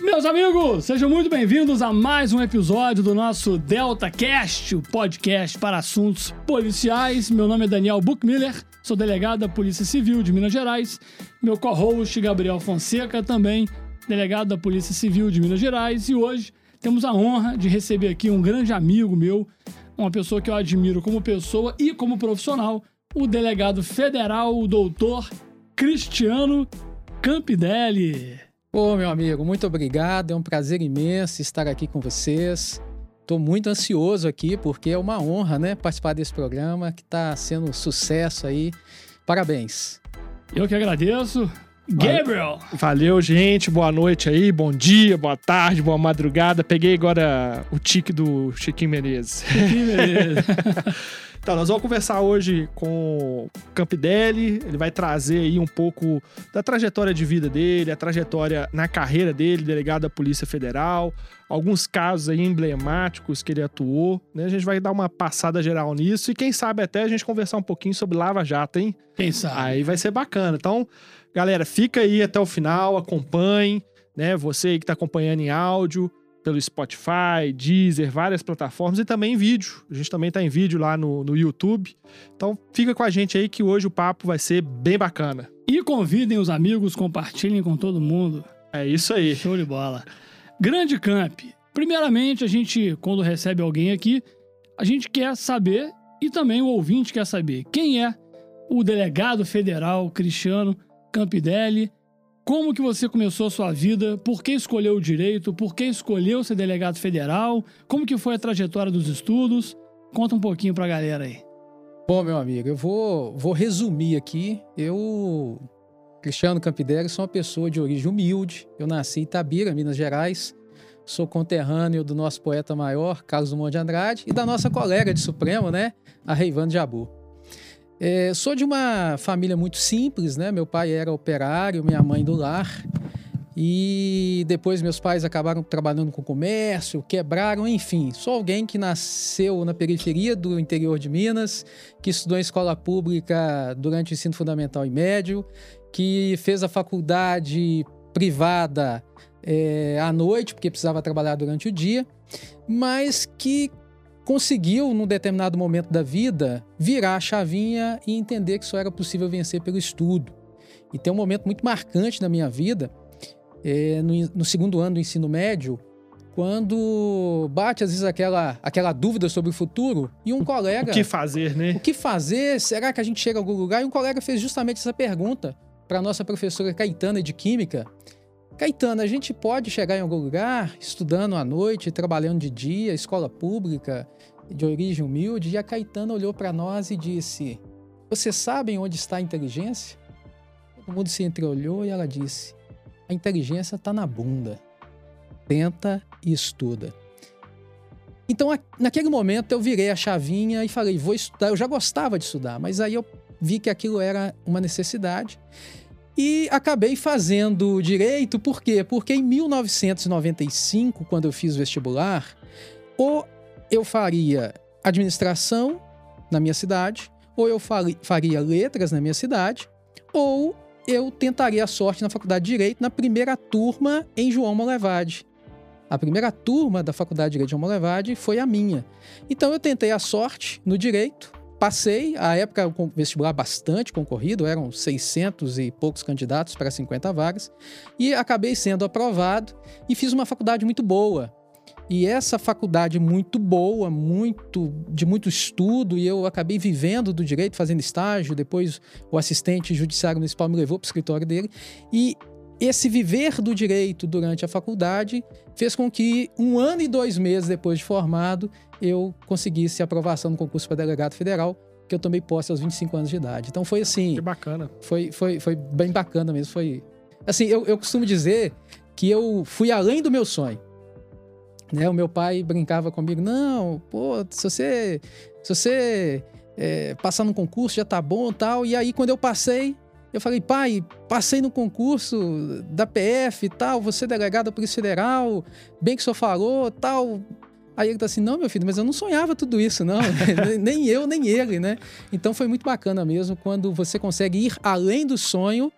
Meus amigos, sejam muito bem-vindos a mais um episódio do nosso Delta Cast, o podcast para assuntos policiais. Meu nome é Daniel Buchmiller, sou delegado da Polícia Civil de Minas Gerais. Meu co-host Gabriel Fonseca, também delegado da Polícia Civil de Minas Gerais. E hoje temos a honra de receber aqui um grande amigo meu, uma pessoa que eu admiro como pessoa e como profissional, o delegado federal, o doutor Cristiano Campidelli. Ô, meu amigo, muito obrigado. É um prazer imenso estar aqui com vocês. Estou muito ansioso aqui porque é uma honra, né, participar desse programa que está sendo um sucesso aí. Parabéns. Eu que agradeço. Gabriel! Valeu, gente. Boa noite aí, bom dia, boa tarde, boa madrugada. Peguei agora o tique do Chiquinho Menezes. Chiquinho Menezes. Então, nós vamos conversar hoje com o Campidelli. Ele vai trazer aí um pouco da trajetória de vida dele, a trajetória na carreira dele, delegado da Polícia Federal, alguns casos aí emblemáticos que ele atuou. Né? A gente vai dar uma passada geral nisso e quem sabe até a gente conversar um pouquinho sobre Lava Jato, hein? Quem sabe? Aí vai ser bacana. Então, galera, fica aí até o final, acompanhe, né? Você aí que está acompanhando em áudio, pelo Spotify, Deezer, várias plataformas e também em vídeo. A gente também está em vídeo lá no, no YouTube. Então fica com a gente aí que hoje o papo vai ser bem bacana. E convidem os amigos, compartilhem com todo mundo. É isso aí. Show de bola. Grande Camp. Primeiramente, a gente, quando recebe alguém aqui, a gente quer saber, e também o ouvinte quer saber, quem é o delegado federal Cristiano Campidelli como que você começou a sua vida? Por que escolheu o direito? Por que escolheu ser delegado federal? Como que foi a trajetória dos estudos? Conta um pouquinho pra galera aí. Bom, meu amigo, eu vou, vou resumir aqui. Eu, Cristiano Campidelli, sou uma pessoa de origem humilde. Eu nasci em Itabira, Minas Gerais. Sou conterrâneo do nosso poeta maior, Carlos Drummond de Andrade, e da nossa colega de Supremo, né, a Reivane Jabu. É, sou de uma família muito simples, né? Meu pai era operário, minha mãe do lar. E depois meus pais acabaram trabalhando com comércio, quebraram, enfim. Sou alguém que nasceu na periferia do interior de Minas, que estudou em escola pública durante o ensino fundamental e médio, que fez a faculdade privada é, à noite, porque precisava trabalhar durante o dia, mas que conseguiu, num determinado momento da vida, virar a chavinha e entender que só era possível vencer pelo estudo. E tem um momento muito marcante na minha vida, é, no, no, segundo ano do ensino médio, quando bate às vezes aquela, aquela dúvida sobre o futuro e um colega. O que fazer, né? O que fazer? Será que a gente chega a algum lugar? E um colega fez justamente essa pergunta para a nossa professora Caetana de Química. Caetano, a gente pode chegar em algum lugar estudando à noite, trabalhando de dia, escola pública, de origem humilde? E a Caetana olhou para nós e disse: Vocês sabem onde está a inteligência? Todo mundo se entreolhou e ela disse: A inteligência está na bunda. Tenta e estuda. Então, naquele momento, eu virei a chavinha e falei: Vou estudar. Eu já gostava de estudar, mas aí eu vi que aquilo era uma necessidade. E acabei fazendo direito, por quê? Porque em 1995, quando eu fiz vestibular, ou eu faria administração na minha cidade, ou eu faria letras na minha cidade, ou eu tentaria a sorte na faculdade de Direito na primeira turma em João Molevade. A primeira turma da faculdade de Direito de João Molevade foi a minha. Então eu tentei a sorte no Direito, Passei, a época o vestibular bastante concorrido, eram 600 e poucos candidatos para 50 vagas, e acabei sendo aprovado e fiz uma faculdade muito boa. E essa faculdade muito boa, muito de muito estudo, e eu acabei vivendo do direito, fazendo estágio, depois o assistente judiciário municipal me levou para o escritório dele, e esse viver do direito durante a faculdade fez com que um ano e dois meses depois de formado eu conseguisse aprovação no concurso para delegado federal, que eu tomei posse aos 25 anos de idade. Então foi assim. Que bacana. Foi, foi, foi bem bacana mesmo. Foi. Assim, eu, eu costumo dizer que eu fui além do meu sonho. Né? O meu pai brincava comigo: não, pô, se você, se você é, passar no concurso já tá bom tal. E aí, quando eu passei, eu falei, pai, passei no concurso da PF e tal, você é delegado da Polícia Federal, bem que o senhor falou, tal. Aí ele tá assim, não, meu filho, mas eu não sonhava tudo isso, não. nem eu, nem ele, né? Então foi muito bacana mesmo quando você consegue ir além do sonho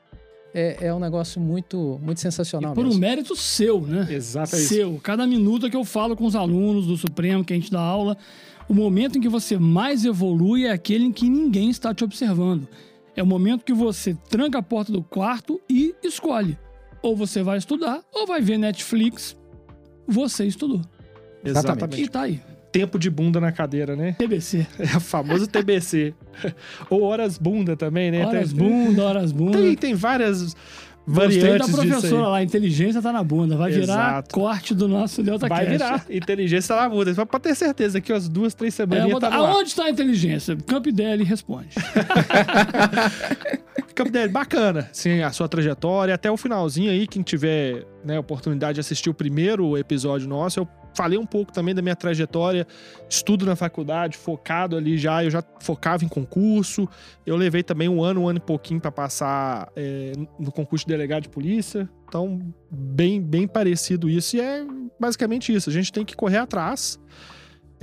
é, é um negócio muito, muito sensacional E por um mesmo. mérito seu, né? Exatamente. Seu. Cada minuto que eu falo com os alunos do Supremo, que a gente dá aula, o momento em que você mais evolui é aquele em que ninguém está te observando. É o momento que você tranca a porta do quarto e escolhe. Ou você vai estudar, ou vai ver Netflix. Você estudou. Exatamente. E tá aí. Tempo de bunda na cadeira, né? TBC. É o famoso TBC. Ou horas bunda também, né? Horas tem, bunda, horas bunda. tem, tem várias Gostei da variantes professora lá, inteligência tá na bunda. Vai virar Exato. corte do nosso Delta Vai Cast. virar. Inteligência tá na bunda. Só pra ter certeza que as duas, três É, semaninhas bota- tá aonde está a inteligência? Camp DL responde. Capitão, bacana, sim, a sua trajetória, até o finalzinho aí, quem tiver né, oportunidade de assistir o primeiro episódio nosso, eu falei um pouco também da minha trajetória, estudo na faculdade, focado ali já, eu já focava em concurso, eu levei também um ano, um ano e pouquinho para passar é, no concurso de delegado de polícia, então bem, bem parecido isso, e é basicamente isso, a gente tem que correr atrás,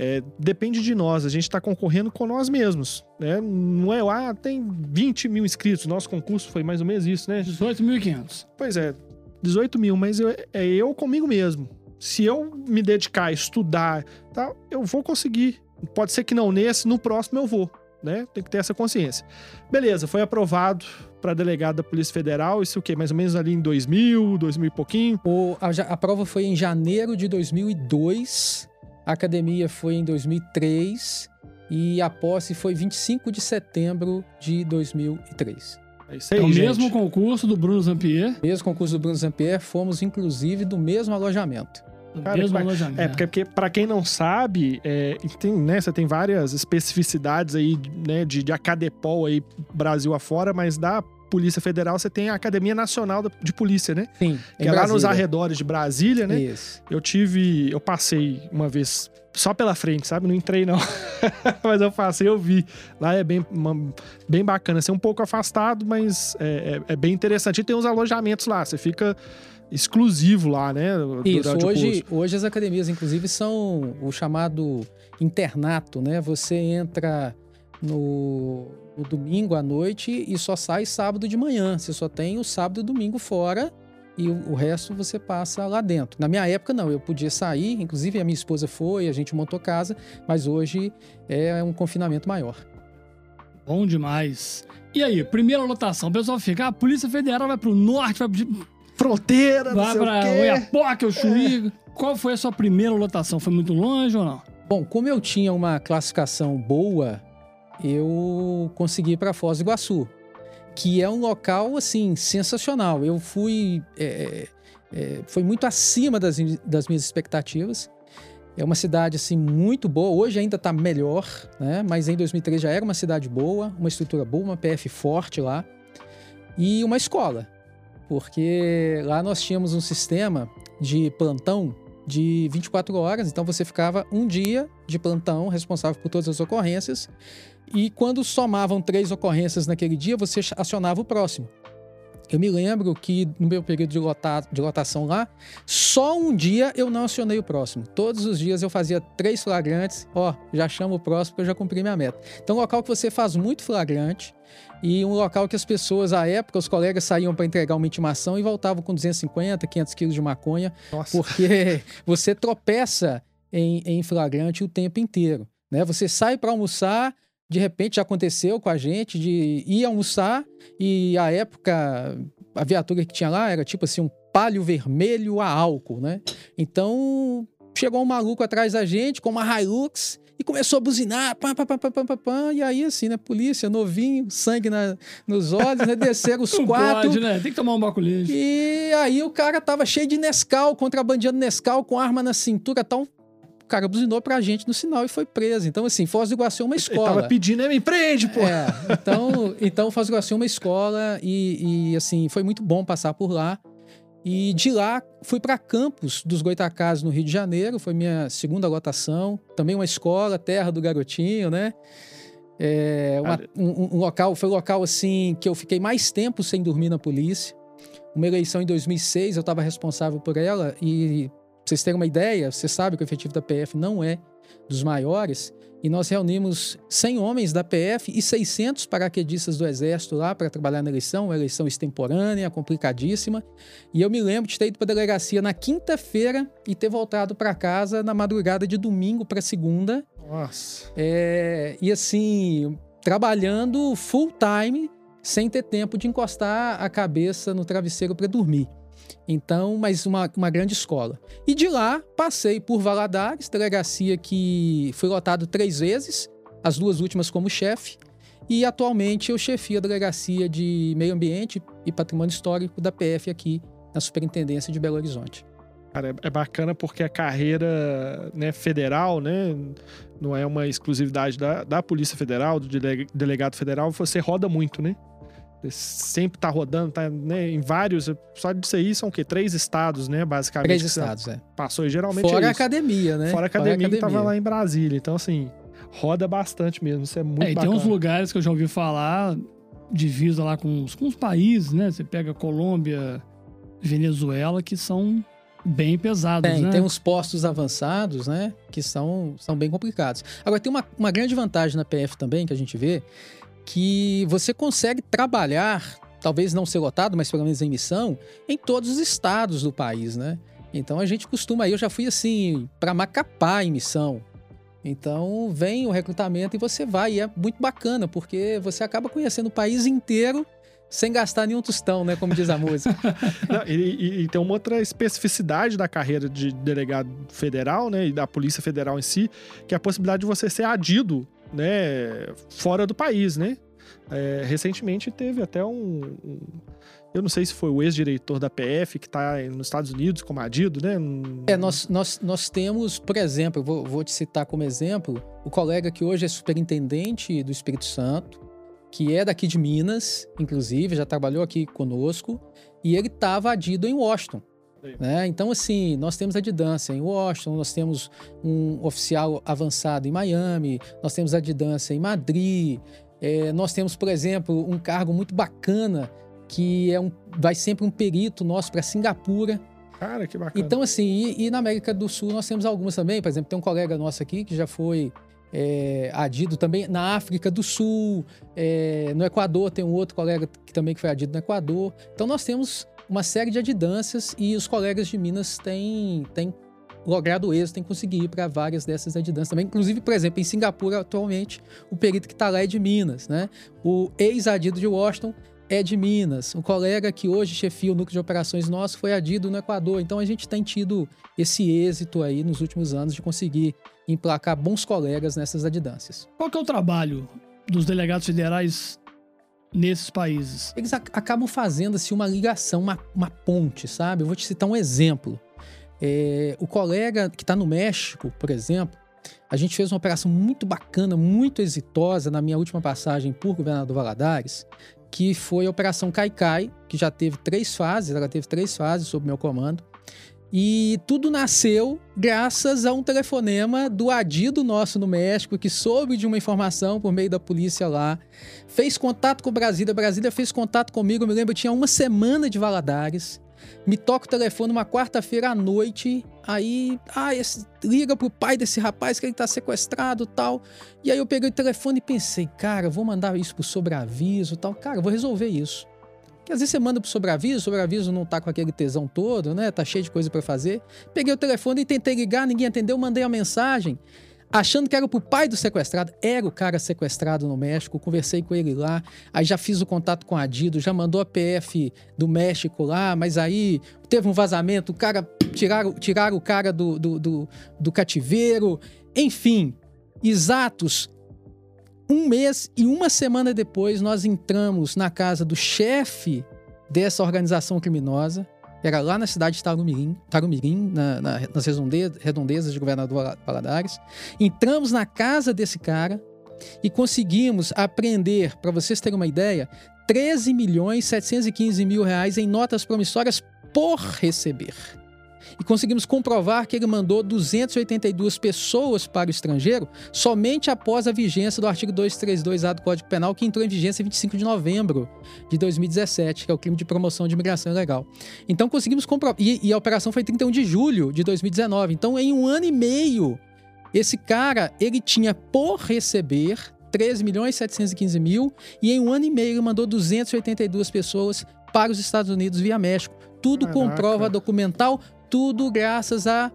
é, depende de nós, a gente está concorrendo com nós mesmos, né? Não é, ah, tem 20 mil inscritos, nosso concurso foi mais ou menos isso, né? 18.500. Pois é, 18 mil, mas eu- é eu comigo mesmo. Se eu me dedicar, estudar, tá, eu vou conseguir. Pode ser que não nesse, no próximo eu vou, né? Tem que ter essa consciência. Beleza, foi aprovado para delegado da Polícia Federal, isso o quê? Mais ou menos ali em 2000, 2000 e pouquinho. O- a, a prova foi em janeiro de 2002, a academia foi em 2003 e a posse foi 25 de setembro de 2003. É isso aí, o gente. mesmo concurso do Bruno Zampier, Mesmo concurso do Bruno Zampier, fomos inclusive do mesmo alojamento. Cara, alojamento. É, porque, porque para quem não sabe, é, tem, né, você tem várias especificidades aí, né, de, de Acadepol aí, Brasil afora, mas da Polícia Federal você tem a Academia Nacional de Polícia, né? Sim, Que é lá nos arredores de Brasília, né? Isso. Eu tive, eu passei uma vez só pela frente, sabe? Não entrei não. mas eu passei, eu vi. Lá é bem, uma- bem bacana, assim, um pouco afastado, mas é, é- é bem interessante. E tem uns alojamentos lá, você fica exclusivo lá, né? Isso, hoje, curso. hoje as academias, inclusive, são o chamado internato, né? Você entra no, no domingo à noite e só sai sábado de manhã. Você só tem o sábado e o domingo fora e o, o resto você passa lá dentro. Na minha época, não, eu podia sair, inclusive a minha esposa foi, a gente montou casa, mas hoje é um confinamento maior. Bom demais. E aí, primeira lotação. O pessoal fica, ah, a Polícia Federal vai pro norte, vai, pro- Fronteira, não vai sei o pra quê. Oiapoque, o Chuí. Qual foi a sua primeira lotação? Foi muito longe ou não? Bom, como eu tinha uma classificação boa, eu consegui ir para Foz do Iguaçu, que é um local assim sensacional. Eu fui, é, é, foi muito acima das, das minhas expectativas. É uma cidade assim muito boa. Hoje ainda está melhor, né? Mas em 2003 já era uma cidade boa, uma estrutura boa, uma PF forte lá e uma escola, porque lá nós tínhamos um sistema de plantão de 24 horas, então você ficava um dia de plantão responsável por todas as ocorrências e quando somavam três ocorrências naquele dia, você acionava o próximo. Eu me lembro que no meu período de, lota- de lotação lá, só um dia eu não acionei o próximo. Todos os dias eu fazia três flagrantes, ó, já chamo o próximo porque eu já cumpri minha meta. Então, um local que você faz muito flagrante e um local que as pessoas, à época, os colegas saíam para entregar uma intimação e voltavam com 250, 500 quilos de maconha, Nossa. porque você tropeça em, em flagrante o tempo inteiro, né? Você sai para almoçar, de repente já aconteceu com a gente de ir almoçar e a época a viatura que tinha lá era tipo assim um palio vermelho a álcool, né? Então chegou um maluco atrás da gente com uma Hilux e começou a buzinar, pam, pam, pam, pam, pam, pam, e aí assim, né, polícia, novinho, sangue na- nos olhos, né, desceram os quatro, pode, né? Tem que tomar um baculejo. e aí o cara tava cheio de Nescau, contrabandeando Nescau com arma na cintura tal. O cara buzinou pra gente no sinal e foi preso. Então, assim, Foz do Iguaçu é uma Ele escola. tava pedindo, né? Me prende, pô. É, então, então Foz do Iguaçu é uma escola e, e, assim, foi muito bom passar por lá. E de lá fui para Campos dos Goitacazes, no Rio de Janeiro, foi minha segunda lotação. Também uma escola, terra do garotinho, né? É, uma- um, um local, foi o local assim que eu fiquei mais tempo sem dormir na polícia. Uma eleição em 2006, eu estava responsável por ela e vocês terem uma ideia, você sabe que o efetivo da PF não é dos maiores. E nós reunimos 100 homens da PF e 600 paraquedistas do Exército lá para trabalhar na eleição, uma eleição extemporânea, complicadíssima. E eu me lembro de ter ido para a delegacia na quinta-feira e ter voltado para casa na madrugada de domingo para segunda. Nossa. É, e assim, trabalhando full time, sem ter tempo de encostar a cabeça no travesseiro para dormir. Então, mas uma, uma grande escola. E de lá, passei por Valadares, delegacia que foi lotado três vezes, as duas últimas como chefe. E atualmente eu chefio a delegacia de Meio Ambiente e Patrimônio Histórico da PF aqui na Superintendência de Belo Horizonte. Cara, é bacana porque a carreira né, federal, né, não é uma exclusividade da, da Polícia Federal, do delegado federal, você roda muito, né? Sempre tá rodando, tá né, em vários. Só disso aí são o quê? Três estados, né? Basicamente. Três estados, é. Passou e geralmente. Fora é a academia, né? Fora a academia, Fora a academia que tava lá em Brasília. Então, assim, roda bastante mesmo. Isso é muito é, bacana. Tem uns lugares que eu já ouvi falar, divisa lá com os, com os países, né? Você pega Colômbia, Venezuela, que são bem pesados, tem, né? Tem uns postos avançados, né? Que são, são bem complicados. Agora, tem uma, uma grande vantagem na PF também que a gente vê, que você consegue trabalhar, talvez não ser lotado, mas pelo menos em missão, em todos os estados do país, né? Então a gente costuma, eu já fui assim, para Macapá em missão. Então vem o recrutamento e você vai, e é muito bacana, porque você acaba conhecendo o país inteiro sem gastar nenhum tostão, né? Como diz a música. Não, e, e, tem uma outra especificidade da carreira de delegado federal, né? E da Polícia Federal em si, que é a possibilidade de você ser adido né, fora do país, né? É, recentemente teve até um, um, Eu não sei se foi o ex-diretor da PF que está nos Estados Unidos como adido, né? É, nós, nós, nós temos, por exemplo, vou, vou te citar como exemplo, o colega que hoje é superintendente do Espírito Santo, que é daqui de Minas, inclusive, já trabalhou aqui conosco, e ele estava adido em Washington. Né? Então, assim, nós temos a didância em Washington, nós temos um oficial avançado em Miami, nós temos a didância em Madrid, é, nós temos, por exemplo, um cargo muito bacana que é um, vai sempre um perito nosso para Singapura. Cara, que bacana. Então, assim, e, e, na América do Sul nós temos algumas também. Por exemplo, tem um colega nosso aqui que já foi é, adido também na África do Sul, é, no Equador tem um outro colega que também que foi adido no Equador. Então nós temos uma série de adidâncias e os colegas de Minas têm, têm logrado êxito, têm conseguido ir para várias dessas adidâncias também. Inclusive, por exemplo, em Singapura, atualmente, o perito que está lá é de Minas, né? O ex-adido de Washington é de Minas. O colega que hoje chefia o núcleo de operações nosso foi adido no Equador. Então a gente tem tido esse êxito aí nos últimos anos de conseguir emplacar bons colegas nessas adidâncias. Qual que é o trabalho dos delegados federais nesses países. Eles ac acabam fazendo assim, uma ligação, uma, uma ponte, sabe? Eu vou te citar um exemplo. É, o colega que está no México, por exemplo, a gente fez uma operação muito bacana, muito exitosa na minha última passagem por Governador Valadares, que foi a Operação Caicai, que já teve três fases, ela teve três fases sob meu comando. E tudo nasceu graças a um telefonema do adido nosso no México, que soube de uma informação por meio da polícia lá, fez contato com Brasília, Brasília fez contato comigo, eu me lembro, eu tinha uma semana de Valadares, me toca o telefone uma quarta-feira à noite, aí, ah, esse, liga pro pai desse rapaz que ele tá sequestrado tal. E aí eu peguei o telefone e pensei, cara, vou mandar isso pro sobreaviso tal. Cara, vou resolver isso. Que às vezes você manda pro sobreaviso, o sobreaviso não tá com aquele tesão todo, né? Tá cheio de coisa para fazer. Peguei o telefone e tentei ligar, ninguém atendeu, mandei a mensagem achando que era pro pai do sequestrado. Era o cara sequestrado no México, conversei com ele lá, aí já fiz o contato com a Adido, já mandou a PF do México lá, mas aí teve um vazamento, o cara tiraram, tiraram o cara do, do, do, do cativeiro, enfim, exatos um mês e uma semana depois, nós entramos na casa do chefe dessa organização criminosa. Era lá na cidade de Tarumirim, Tarumirim na, na, nas redondezas de Governador Valadares. Entramos na casa desse cara e conseguimos apreender, para vocês terem uma ideia, 13 milhões 715 mil reais em notas promissórias por receber e conseguimos comprovar que ele mandou 282 pessoas para o estrangeiro somente após a vigência do artigo 232A do Código Penal, que entrou em vigência em 25 de novembro de 2017, que é o crime de promoção de imigração ilegal. Então conseguimos comprovar. E, e a operação foi 31 de julho de 2019. Então, em um ano e meio, Esse cara, ele tinha por receber 13 milhões 715 mil e em um ano e meio ele mandou 282 pessoas para os Estados Unidos via México. Tudo com Caraca. prova documental, tudo graças a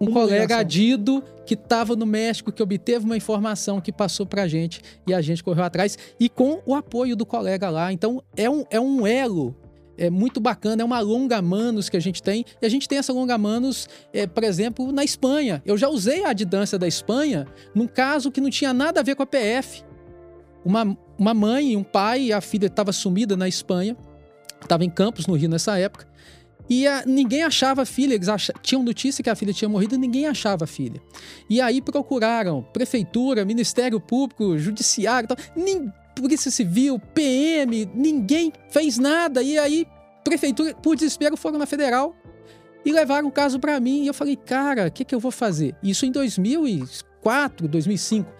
um colega adido que estava no México, que obteve uma informação que passou pra gente e a gente correu atrás e com o apoio do colega lá. Então é um, é um elo é muito bacana, é uma longa manos que a gente tem. E a gente tem essa longa manos, é, por exemplo, na Espanha. Eu já usei a adidância da Espanha num caso que não tinha nada a ver com a PF. Uma, uma mãe e um pai, a filha estava sumida na Espanha, estava em Campos, no Rio, nessa época. E a- ninguém achava a filha, eles acha- tinham notícia que a filha tinha morrido ninguém achava a filha. E aí procuraram prefeitura, Ministério Público, Judiciário, tal. Nin- Polícia Civil, PM, ninguém fez nada. E aí, prefeitura, por desespero, foram na federal e levaram o caso pra mim. E eu falei, cara, o que, que eu vou fazer? Isso em 2004, 2005.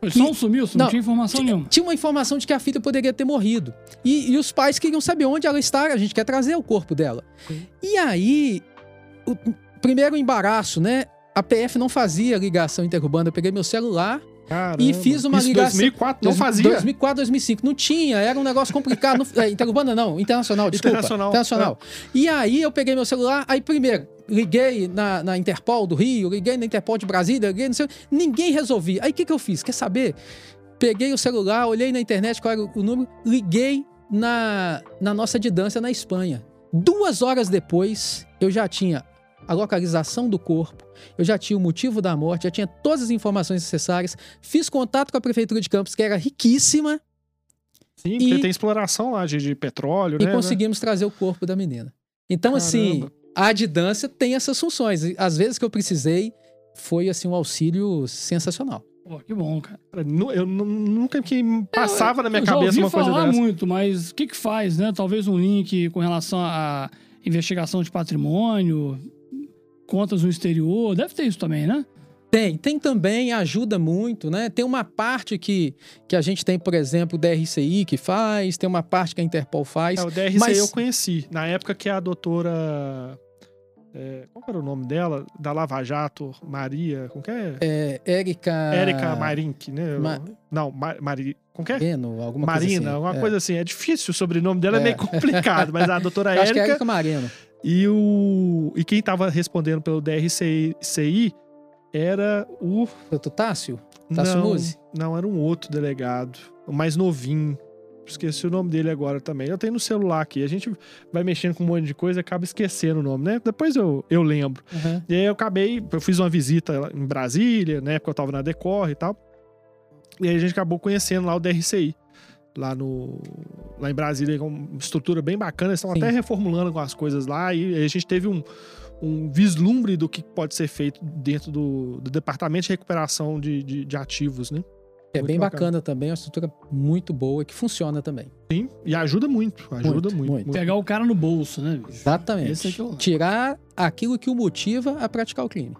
Foi só um sumiço, não, Não, tinha informação nenhuma. tinha uma informação de que a filha poderia ter morrido. E, e os pais queriam saber onde ela está. A gente quer trazer o corpo dela. Sim. E aí, o primeiro embaraço, né? A PF não fazia ligação interurbana. Eu peguei meu celular Caramba. e fiz uma Isso ligação. 2004 não fazia. 2004, 2005. Não tinha, era um negócio complicado. Não- é, interurbana não, internacional, desculpa. Internacional, Internacional. E aí eu peguei meu celular, aí primeiro, liguei na, na Interpol do Rio, liguei na Interpol de Brasília, liguei não sei, ninguém resolvia. Aí o que, que eu fiz? Quer saber? Peguei o celular, olhei na internet qual era o número, liguei na, na nossa didância na Espanha. Duas horas depois, eu já tinha a localização do corpo, eu já tinha o motivo da morte, já tinha todas as informações necessárias, fiz contato com a prefeitura de Campos, que era riquíssima, Sim, E- tem exploração lá de, de petróleo, e né? conseguimos trazer o corpo da menina. Então, Caramba. assim, a adidância tem essas funções. E Às vezes que eu precisei, foi assim um auxílio sensacional. Pô, que bom, cara. Eu, nu- nunca que passava na minha Eu cabeça uma coisa falar dessa. muito, mas o que que faz, né? Talvez um link com relação à investigação de patrimônio, contas no exterior, deve ter isso também, né? Tem, tem também, ajuda muito, né? Tem uma parte que, que a gente tem, por exemplo, o DRCI que faz, tem uma parte que a Interpol faz. É, o DRC Mas- eu conheci. Na época que a doutora. É, qual era o nome dela? Da Lava Jato, Maria. Como que é? É, Érica... Érica Marink, né? Ma- Não, Ma Mari. Como que é? Bueno, alguma Marina, coisa assim. alguma É. coisa assim. É difícil o sobrenome dela, é, É. meio complicado, mas a doutora Eu acho que é Érica Érica Marino. e o. E quem tava respondendo pelo DRCI era o. Doutor Tássio? Tássio não, Musi? não, era um outro delegado, o mais novinho. Esqueci o nome dele agora também. Eu tenho no celular aqui. A gente vai mexendo com um monte de coisa e acaba esquecendo o nome, né? Depois eu, eu lembro. Uhum. E aí eu acabei, eu fiz uma visita em Brasília, né? Porque eu tava na Decor e tal. E aí a gente acabou conhecendo lá o DRCI. Lá no. Lá em Brasília, é uma estrutura bem bacana. Eles estão até reformulando algumas coisas lá. E aí a gente teve um, um vislumbre do que pode ser feito dentro do, do departamento de recuperação de, de, de ativos, né? É Muito bem bacana. bacana também, é uma estrutura muito boa que funciona também. Sim. E ajuda muito. Ajuda Muito, muito. muito. Pegar o cara no bolso, né? bicho? Exatamente. Esse é é o- Tirar aquilo que o motiva a praticar o crime.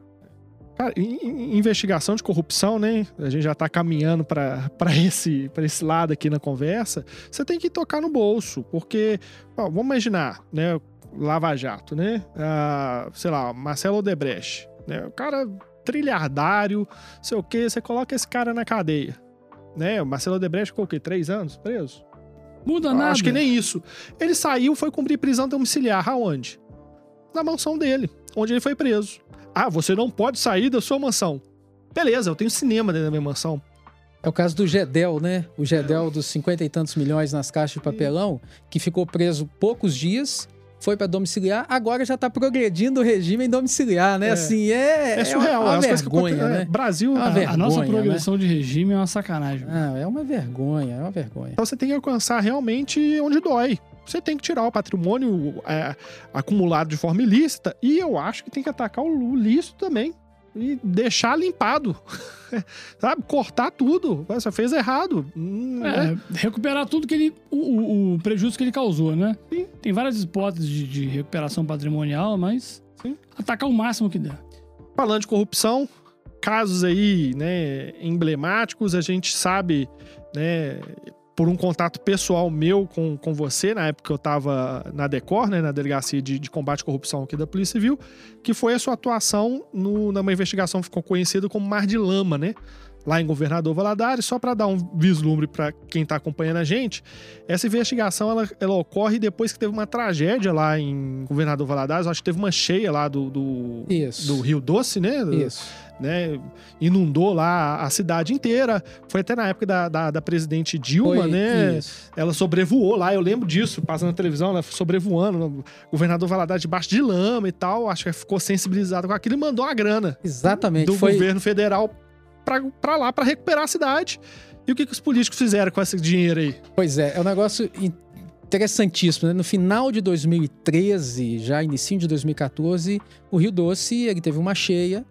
Cara, investigação de corrupção, né? A gente já tá caminhando para esse, pra esse lado aqui na conversa. Você tem que tocar no bolso, porque, ó, vamos imaginar, né? Lava Jato, né? Ah, sei lá, Marcelo Odebrecht, né? O cara trilhardário, sei o quê, você coloca esse cara na cadeia, né? O Marcelo Odebrecht ficou o quê? Três anos preso? Muda nada. Acho que nem isso. Ele saiu, foi cumprir prisão domiciliar. Aonde? Na mansão dele, onde ele foi preso. Ah, você não pode sair da sua mansão. Beleza, eu tenho cinema dentro da minha mansão. É o caso do Gedel, né? O Gedel dos cinquenta e tantos milhões nas caixas de papelão, que ficou preso poucos dias, foi para domiciliar, agora já tá progredindo o regime em domiciliar, né? É. Assim, é, É, surreal. uma, as uma coisas que vergonha, acontecem- é, né? Brasil. Uma A- vergonha, a nossa né? progressão de regime é uma sacanagem. Ah, é uma vergonha, é uma vergonha. Então você tem que alcançar realmente onde dói. Você tem que tirar o patrimônio é, acumulado de forma ilícita e eu acho que tem que atacar o lícito também. E deixar limpado. Sabe? Cortar tudo. Você fez errado. Hum, né? É, recuperar tudo que ele. O, o- o prejuízo que ele causou, né? Sim. Tem várias hipóteses de, de recuperação patrimonial, mas Sim. atacar o máximo que der. Falando de corrupção, casos aí, né, emblemáticos, a gente sabe, né, por um contato pessoal meu com, com você, na época que eu estava na DECOR, né, na Delegacia de, de, Combate à Corrupção aqui da Polícia Civil, que foi a sua atuação no, numa investigação que ficou conhecida como Mar de Lama, né? Lá em Governador Valadares, só para dar um vislumbre para quem está acompanhando a gente, essa investigação ela, ela, ocorre depois que teve uma tragédia lá em Governador Valadares, acho que teve uma cheia lá do, do, do Rio Doce, né? Isso né? Inundou lá a cidade inteira. Foi até na época da, da, da presidente Dilma, Foi, né? Isso. Ela sobrevoou lá, eu lembro disso, passando na televisão, ela sobrevoando, o governador Valadares debaixo de lama e tal. Acho que ficou sensibilizado com aquilo e mandou a grana. Exatamente. Do Foi... governo federal para lá, para recuperar a cidade. E o que, que os políticos fizeram com esse dinheiro aí? Pois é, é um negócio interessantíssimo, né? No final de 2013, já início de 2014, o Rio Doce ele teve uma cheia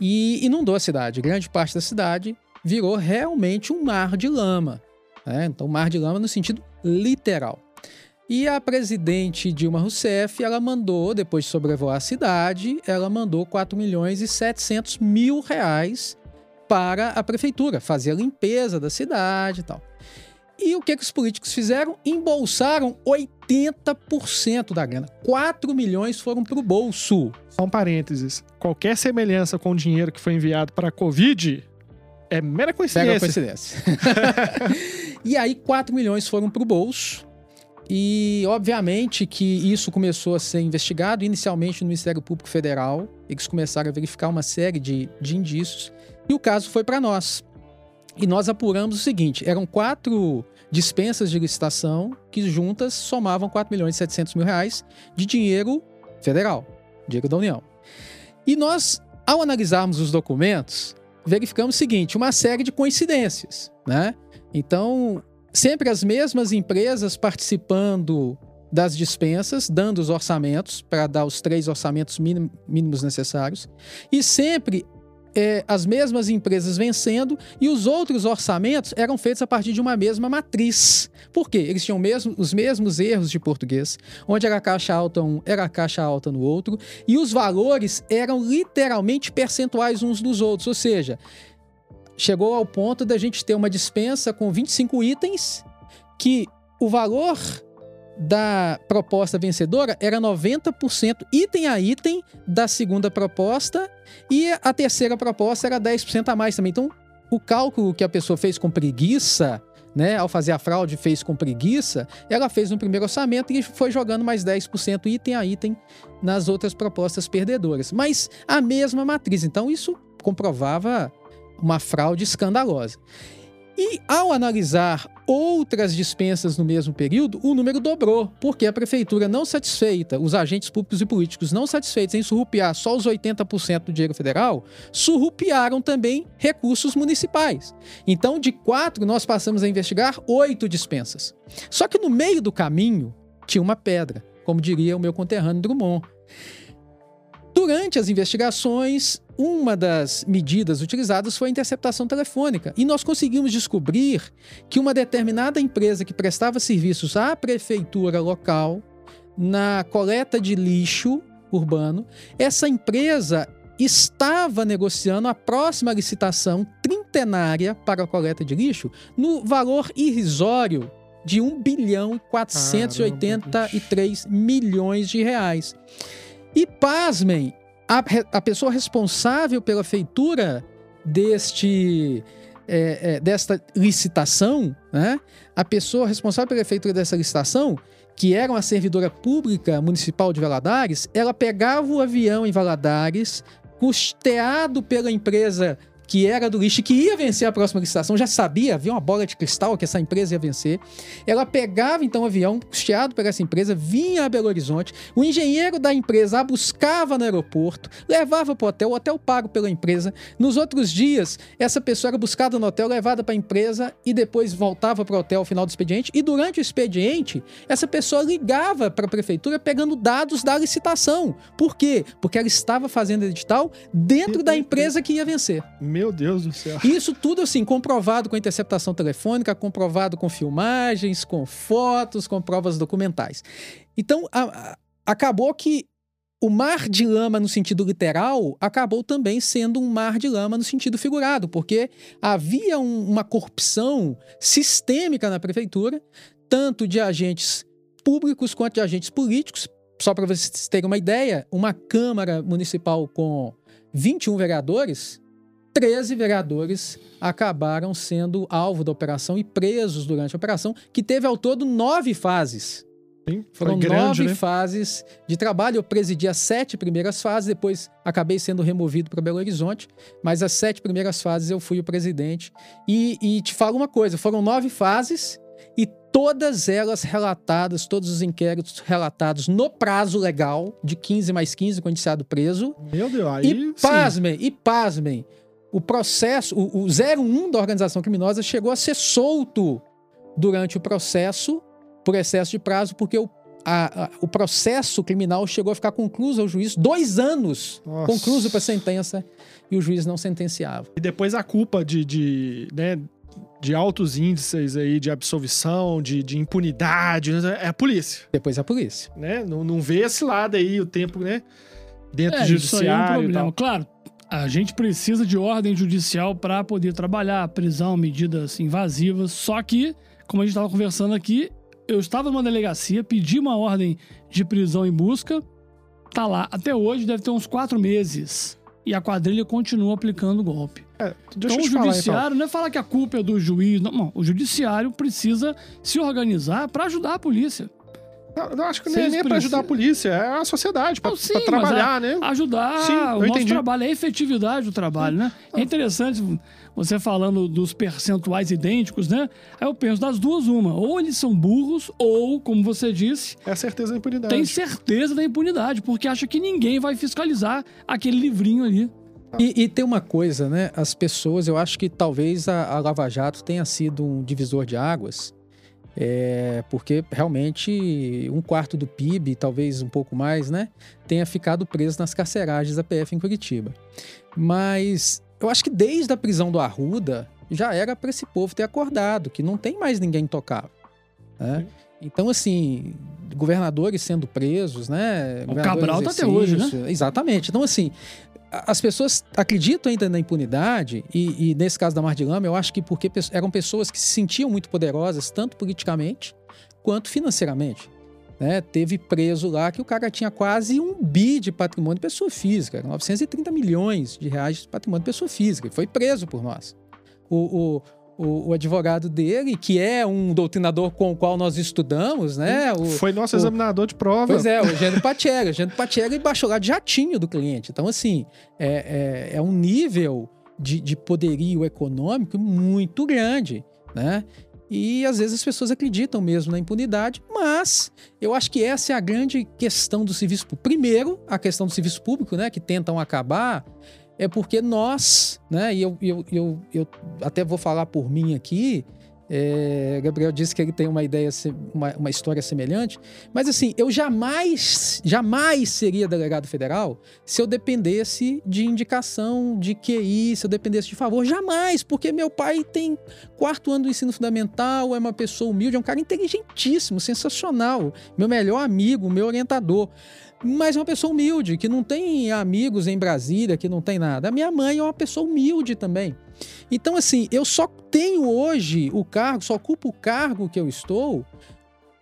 e inundou a cidade. Grande parte da cidade virou realmente um mar de lama. Né? Então, mar de lama no sentido literal. E a presidente Dilma Rousseff, ela mandou, depois de sobrevoar a cidade, ela mandou 4 milhões e 700 mil reais para a prefeitura, fazer a limpeza da cidade e tal. E o que, que os políticos fizeram? Embolsaram 80% da grana. 4 milhões foram para o bolso. Só um parênteses. Qualquer semelhança com o dinheiro que foi enviado para a Covid é mera coincidência. Mera coincidência. e aí, 4 milhões foram para o bolso. E, obviamente, que isso começou a ser investigado inicialmente no Ministério Público Federal. Eles começaram a verificar uma série de, de indícios. E o caso foi para nós. E nós apuramos o seguinte: eram quatro dispensas de licitação que juntas somavam 4 milhões e 700 mil reais de dinheiro federal, dinheiro da União. E nós, ao analisarmos os documentos, verificamos o seguinte: uma série de coincidências, né? Então, sempre as mesmas empresas participando das dispensas, dando os orçamentos para dar os três orçamentos mínimos necessários, e sempre é, as mesmas empresas vencendo e os outros orçamentos eram feitos a partir de uma mesma matriz. Por quê? Eles tinham mesmo, os mesmos erros de português, onde era caixa alta um, era caixa alta no outro, e os valores eram literalmente percentuais uns dos outros, ou seja, chegou ao ponto da gente ter uma dispensa com 25 itens que o valor da proposta vencedora era 90% item a item da segunda proposta e a terceira proposta era 10% a mais também. Então, o cálculo que a pessoa fez com preguiça, né, ao fazer a fraude, fez com preguiça, ela fez no primeiro orçamento e foi jogando mais 10% item a item nas outras propostas perdedoras. Mas a mesma matriz. Então, isso comprovava uma fraude escandalosa. E ao analisar outras dispensas no mesmo período, o número dobrou, porque a prefeitura não satisfeita, os agentes públicos e políticos não satisfeitos em surrupiar só os 80% do dinheiro federal, surrupiaram também recursos municipais. Então, de quatro, nós passamos a investigar oito dispensas. Só que no meio do caminho tinha uma pedra, como diria o meu conterrâneo Drummond. Durante as investigações, uma das medidas utilizadas foi a interceptação telefônica. E nós conseguimos descobrir que uma determinada empresa que prestava serviços à prefeitura local na coleta de lixo urbano, essa empresa estava negociando a próxima licitação trintenária para a coleta de lixo no valor irrisório de 1 bilhão e 483 Caramba. milhões de reais. E pasmem, a, a pessoa responsável pela feitura deste é, é, desta licitação, né? a pessoa responsável pela feitura dessa licitação, que era uma servidora pública municipal de Valadares, ela pegava o avião em Valadares, custeado pela empresa que era do lixo, que ia vencer a próxima licitação, já sabia, havia uma bola de cristal que essa empresa ia vencer. Ela pegava então o avião, custeado por essa empresa, vinha a Belo Horizonte, o engenheiro da empresa a buscava no aeroporto, levava para o hotel, o hotel pago pela empresa. Nos outros dias, essa pessoa era buscada no hotel, levada para a empresa e depois voltava para o hotel ao final do expediente. E durante o expediente, essa pessoa ligava para a prefeitura pegando dados da licitação. Por quê? Porque ela estava fazendo edital dentro da empresa que ia vencer. Meu Deus do céu. Isso tudo, assim, comprovado com interceptação telefônica, comprovado com filmagens, com fotos, com provas documentais. Então, a, a, acabou que o mar de lama no sentido literal acabou também sendo um mar de lama no sentido figurado, porque havia um, uma corrupção sistêmica na prefeitura, tanto de agentes públicos quanto de agentes políticos. Só para vocês terem uma ideia, uma Câmara Municipal com 21 vereadores, 13 vereadores acabaram sendo alvo da operação e presos durante a operação, que teve ao todo nove fases. Sim, Foram grande, nove né? fases de trabalho. Eu presidi as sete primeiras fases, depois acabei sendo removido para Belo Horizonte, mas as sete primeiras fases eu fui o presidente. E, e te falo uma coisa: foram nove fases e todas elas relatadas, todos os inquéritos relatados no prazo legal de 15 mais 15 com o indiciado preso. Meu Deus, aí. E sim. pasmem, e pasmem, o processo, o, o 01 da organização criminosa chegou a ser solto durante o processo por excesso de prazo, porque o, a- a- o processo criminal chegou a ficar concluso ao juiz dois anos, Nossa. concluso para sentença, e o juiz não sentenciava. E depois a culpa de, de, né, de altos índices aí de absolvição, de, de impunidade, é a polícia, Depois a polícia. né? Não, não vê esse lado aí, o tempo, né? Dentro É, do isso aí é um judiciário problema. Claro, a gente precisa de ordem judicial para poder trabalhar, prisão, medidas invasivas. Só que, como a gente estava conversando aqui, eu estava numa delegacia, pedi uma ordem de prisão em busca, tá lá. Até hoje deve ter uns quatro meses. E a quadrilha continua aplicando o golpe. Deixa então o te falar, então. judiciário não é falar que a culpa é do juiz, não, não. O judiciário precisa se organizar para ajudar a polícia. Não, não, acho que nem, nem é pra ajudar a polícia, é a sociedade, pra, Não, sim, pra trabalhar, né? ajudar Sim, o nosso entendi. trabalho, a efetividade do trabalho, né? É interessante você falando dos percentuais idênticos, né? Aí eu penso das duas uma, ou eles são burros ou, como você disse, É a certeza da impunidade. tem certeza da impunidade, porque acha que ninguém vai fiscalizar aquele livrinho ali. E, e tem uma coisa, né? As pessoas, eu acho que talvez a, a Lava Jato tenha sido um divisor de águas, é, porque realmente um quarto do PIB, talvez um pouco mais, né? Tenha ficado preso nas carceragens da PF em Curitiba. Mas eu acho que desde a prisão do Arruda já era para esse povo ter acordado, que não tem mais ninguém intocável. Né? Então, assim, governadores sendo presos, né? O Cabral em tá até hoje, né? Exatamente. Então, assim, as pessoas acreditam ainda na impunidade, e, e nesse caso da Mar de Lama, eu acho que porque eram pessoas que se sentiam muito poderosas, tanto politicamente quanto financeiramente. Né? Teve preso lá que o cara tinha quase um bi de patrimônio de pessoa física, 930 milhões de reais de patrimônio de pessoa física, e foi preso por nós. O, o, o, o advogado dele, que é um doutrinador com o qual nós estudamos, né? O, Foi nosso o- examinador de prova. Pois é, o Eugênio Patieri. O Eugênio Patieri baixou lá de jatinho do cliente. Então, assim, é, é, é um nível de, de poderio econômico muito grande, né? E às vezes as pessoas acreditam mesmo na impunidade, mas eu acho que essa é a grande questão do serviço público. Primeiro, a questão do serviço público, né, que tentam acabar, é porque nós, né, e eu, eu, eu, eu até vou falar por mim aqui, é, Gabriel disse que ele tem uma ideia, uma, uma história semelhante, mas assim, eu jamais, jamais seria delegado federal se eu dependesse de indicação de QI, se eu dependesse de favor. Jamais, porque meu pai tem quarto ano do ensino fundamental, é uma pessoa humilde, é um cara inteligentíssimo, sensacional, meu melhor amigo, meu orientador. Mas é uma pessoa humilde, que não tem amigos em Brasília, que não tem nada. A minha mãe é uma pessoa humilde também. Então, assim, eu só tenho hoje o cargo, só ocupo o cargo que eu estou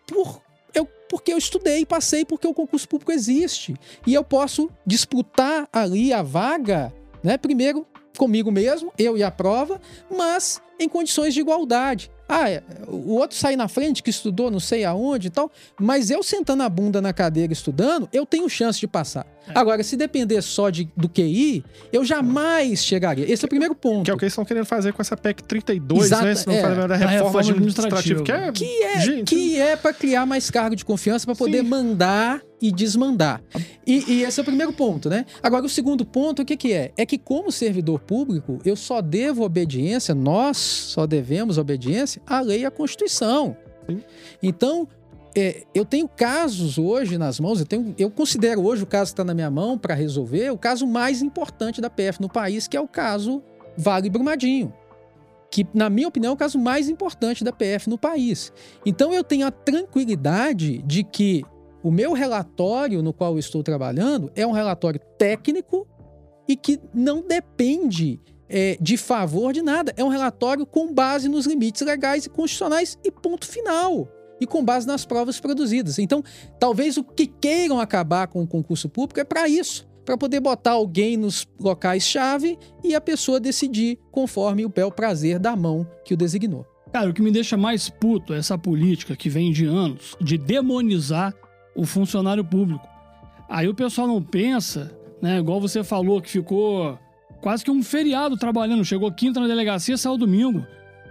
por, eu, porque eu estudei, passei, porque o concurso público existe. E eu posso disputar ali a vaga, né? Primeiro comigo mesmo, eu e a prova, mas em condições de igualdade. Ah, é, o outro sai na frente que estudou não sei aonde e tal, mas eu sentando a bunda na cadeira estudando, eu tenho chance de passar. Agora, se depender só de, do QI, eu jamais chegaria. Esse é o primeiro ponto. Que é o que eles estão querendo fazer com essa PEC 32, Exato, né? Se não é. da A reforma, reforma administrativa. Que é, Que é, gente, que é para criar mais cargo de confiança para poder Sim. mandar e desmandar. E, e esse é o primeiro ponto, né? Agora, o segundo ponto, o que, que é? É que, como servidor público, eu só devo obediência, nós só devemos obediência à lei e à Constituição. Sim. Então, é, eu tenho casos hoje nas mãos, eu, tenho, eu considero hoje o caso que está na minha mão para resolver o caso mais importante da PF no país, que é o caso Vale Brumadinho que, na minha opinião, é o caso mais importante da PF no país. Então eu tenho a tranquilidade de que O meu relatório no qual eu estou trabalhando é um relatório técnico e que não depende é, de favor de nada. É um relatório com base nos limites legais e constitucionais e ponto final. E com base nas provas produzidas. Então, talvez o que queiram acabar com o concurso público é para isso para poder botar alguém nos locais-chave e a pessoa decidir conforme o bel prazer da mão que o designou. Cara, o que me deixa mais puto é essa política que vem de anos de demonizar o funcionário público. Aí o pessoal não pensa, né? Igual você falou, que ficou quase que um feriado trabalhando. Chegou quinta na delegacia, saiu domingo.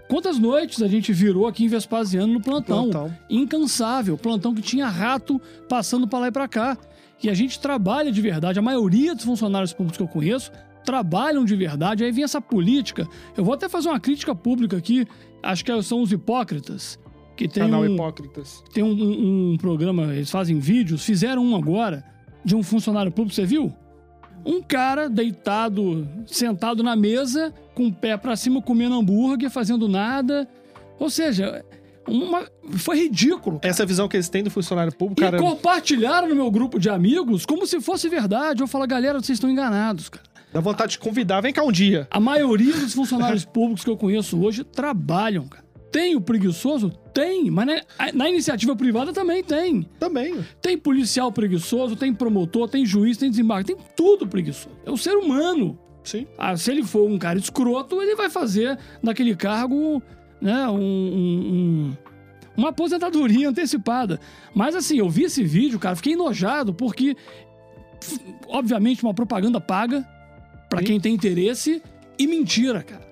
Quantas noites a gente virou aqui em Vespasiano no plantão? plantão. Incansável. Plantão que tinha rato passando para lá e para cá. E a gente trabalha de verdade. A maioria dos funcionários públicos que eu conheço trabalham de verdade. Aí vem essa política. Eu vou até fazer uma crítica pública aqui. Acho que são os hipócritas. Que tem Canal um, Hipócritas. Tem um, um, um programa, eles fazem vídeos. Fizeram um agora de um funcionário público, você viu? Um cara deitado, sentado na mesa, com o pé para cima, comendo hambúrguer, fazendo nada. Ou seja, uma... foi ridículo. Cara. Essa visão que eles têm do funcionário público, e cara. compartilharam no meu grupo de amigos como se fosse verdade. Eu falo, galera, vocês estão enganados, cara. Dá vontade de convidar, vem cá um dia. A maioria dos funcionários públicos que eu conheço hoje trabalham, cara. Tem o preguiçoso? Tem, mas na, na, iniciativa privada também tem. Também. Tem policial preguiçoso, tem promotor, tem juiz, tem desembarque, tem tudo preguiçoso. É o ser humano. Sim. Ah, se ele for um cara escroto, ele vai fazer naquele cargo, né, um, um, um, uma aposentadoria antecipada. Mas assim, eu vi esse vídeo, cara, fiquei enojado porque, obviamente, uma propaganda paga para quem tem interesse e mentira, cara.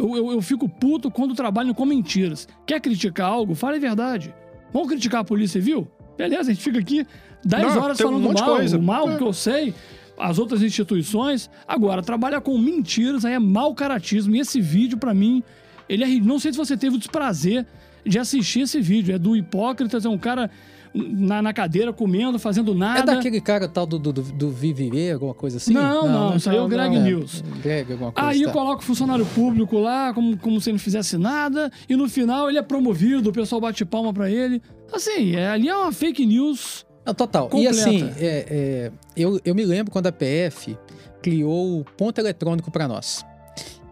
Eu, eu, eu fico puto quando trabalham com mentiras. Quer criticar algo? Fale a verdade. Vamos criticar a Polícia Civil? Beleza, a gente fica aqui 10 Não, horas um falando de mal, o mal É. que eu sei, as outras instituições. Agora, trabalhar com mentiras aí é mau caratismo. E esse vídeo, pra mim, ele é. Não sei se você teve o desprazer de assistir esse vídeo. É do Hipócritas, é um cara na, na cadeira comendo, fazendo nada. É daquele cara tal do, do, do, do Vivier, alguma coisa assim? Não, não, né? isso aí é o Greg É, News. Greg, alguma coisa. Aí tá. coloca o funcionário público lá, como, como se ele não fizesse nada, e no final ele é promovido, o pessoal bate palma pra ele. Assim, é, ali é uma fake news. Não, total. completa. E assim, é, é, eu, eu me lembro quando a PF criou o ponto eletrônico para nós.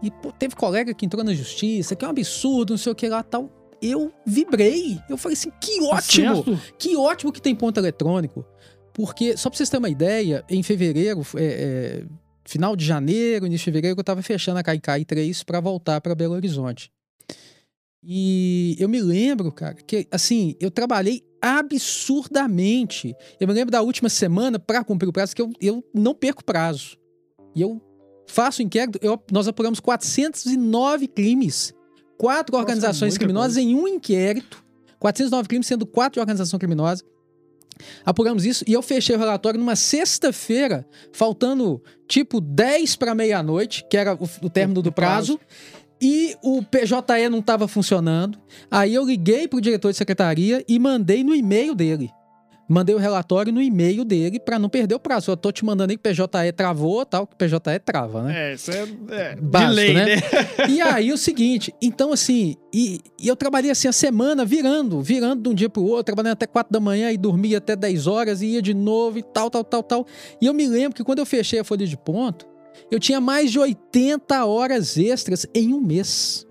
E pô, teve colega que entrou na justiça, que é um absurdo, não sei o que lá tal. Eu vibrei. Eu falei assim, que ótimo! Certo? Que ótimo que tem ponto eletrônico. Porque, só pra vocês terem uma ideia, em fevereiro, é, é, final de janeiro, início de fevereiro, eu tava fechando a Caicai 3 para voltar para Belo Horizonte. E eu me lembro, cara, que assim, eu trabalhei absurdamente. Eu me lembro da última semana para cumprir o prazo, que eu, eu não perco prazo. E eu faço inquérito, eu- nós apuramos 409 crimes. Quatro Nossa, organizações muita criminosas coisa. em um inquérito. 409 crimes, sendo quatro de organização criminosa. Apuramos isso e eu fechei o relatório numa sexta-feira, faltando tipo 10 para meia-noite, que era o, o término do prazo. E o PJE não estava funcionando. Aí eu liguei pro diretor de secretaria e mandei no e-mail dele. Mandei o relatório no e-mail dele para não perder o prazo. Eu tô te mandando aí que o PJE travou, tal, que PJE trava, né? É, isso é, é Básico, lei, né? né? E aí o seguinte, então assim, e, e eu trabalhei assim a semana virando, virando de um dia pro outro, trabalhando até 4 da manhã e dormia até 10 horas e ia de novo e tal, tal, tal, tal. E eu me lembro que quando eu fechei a folha de ponto, eu tinha mais de 80 horas extras em um mês.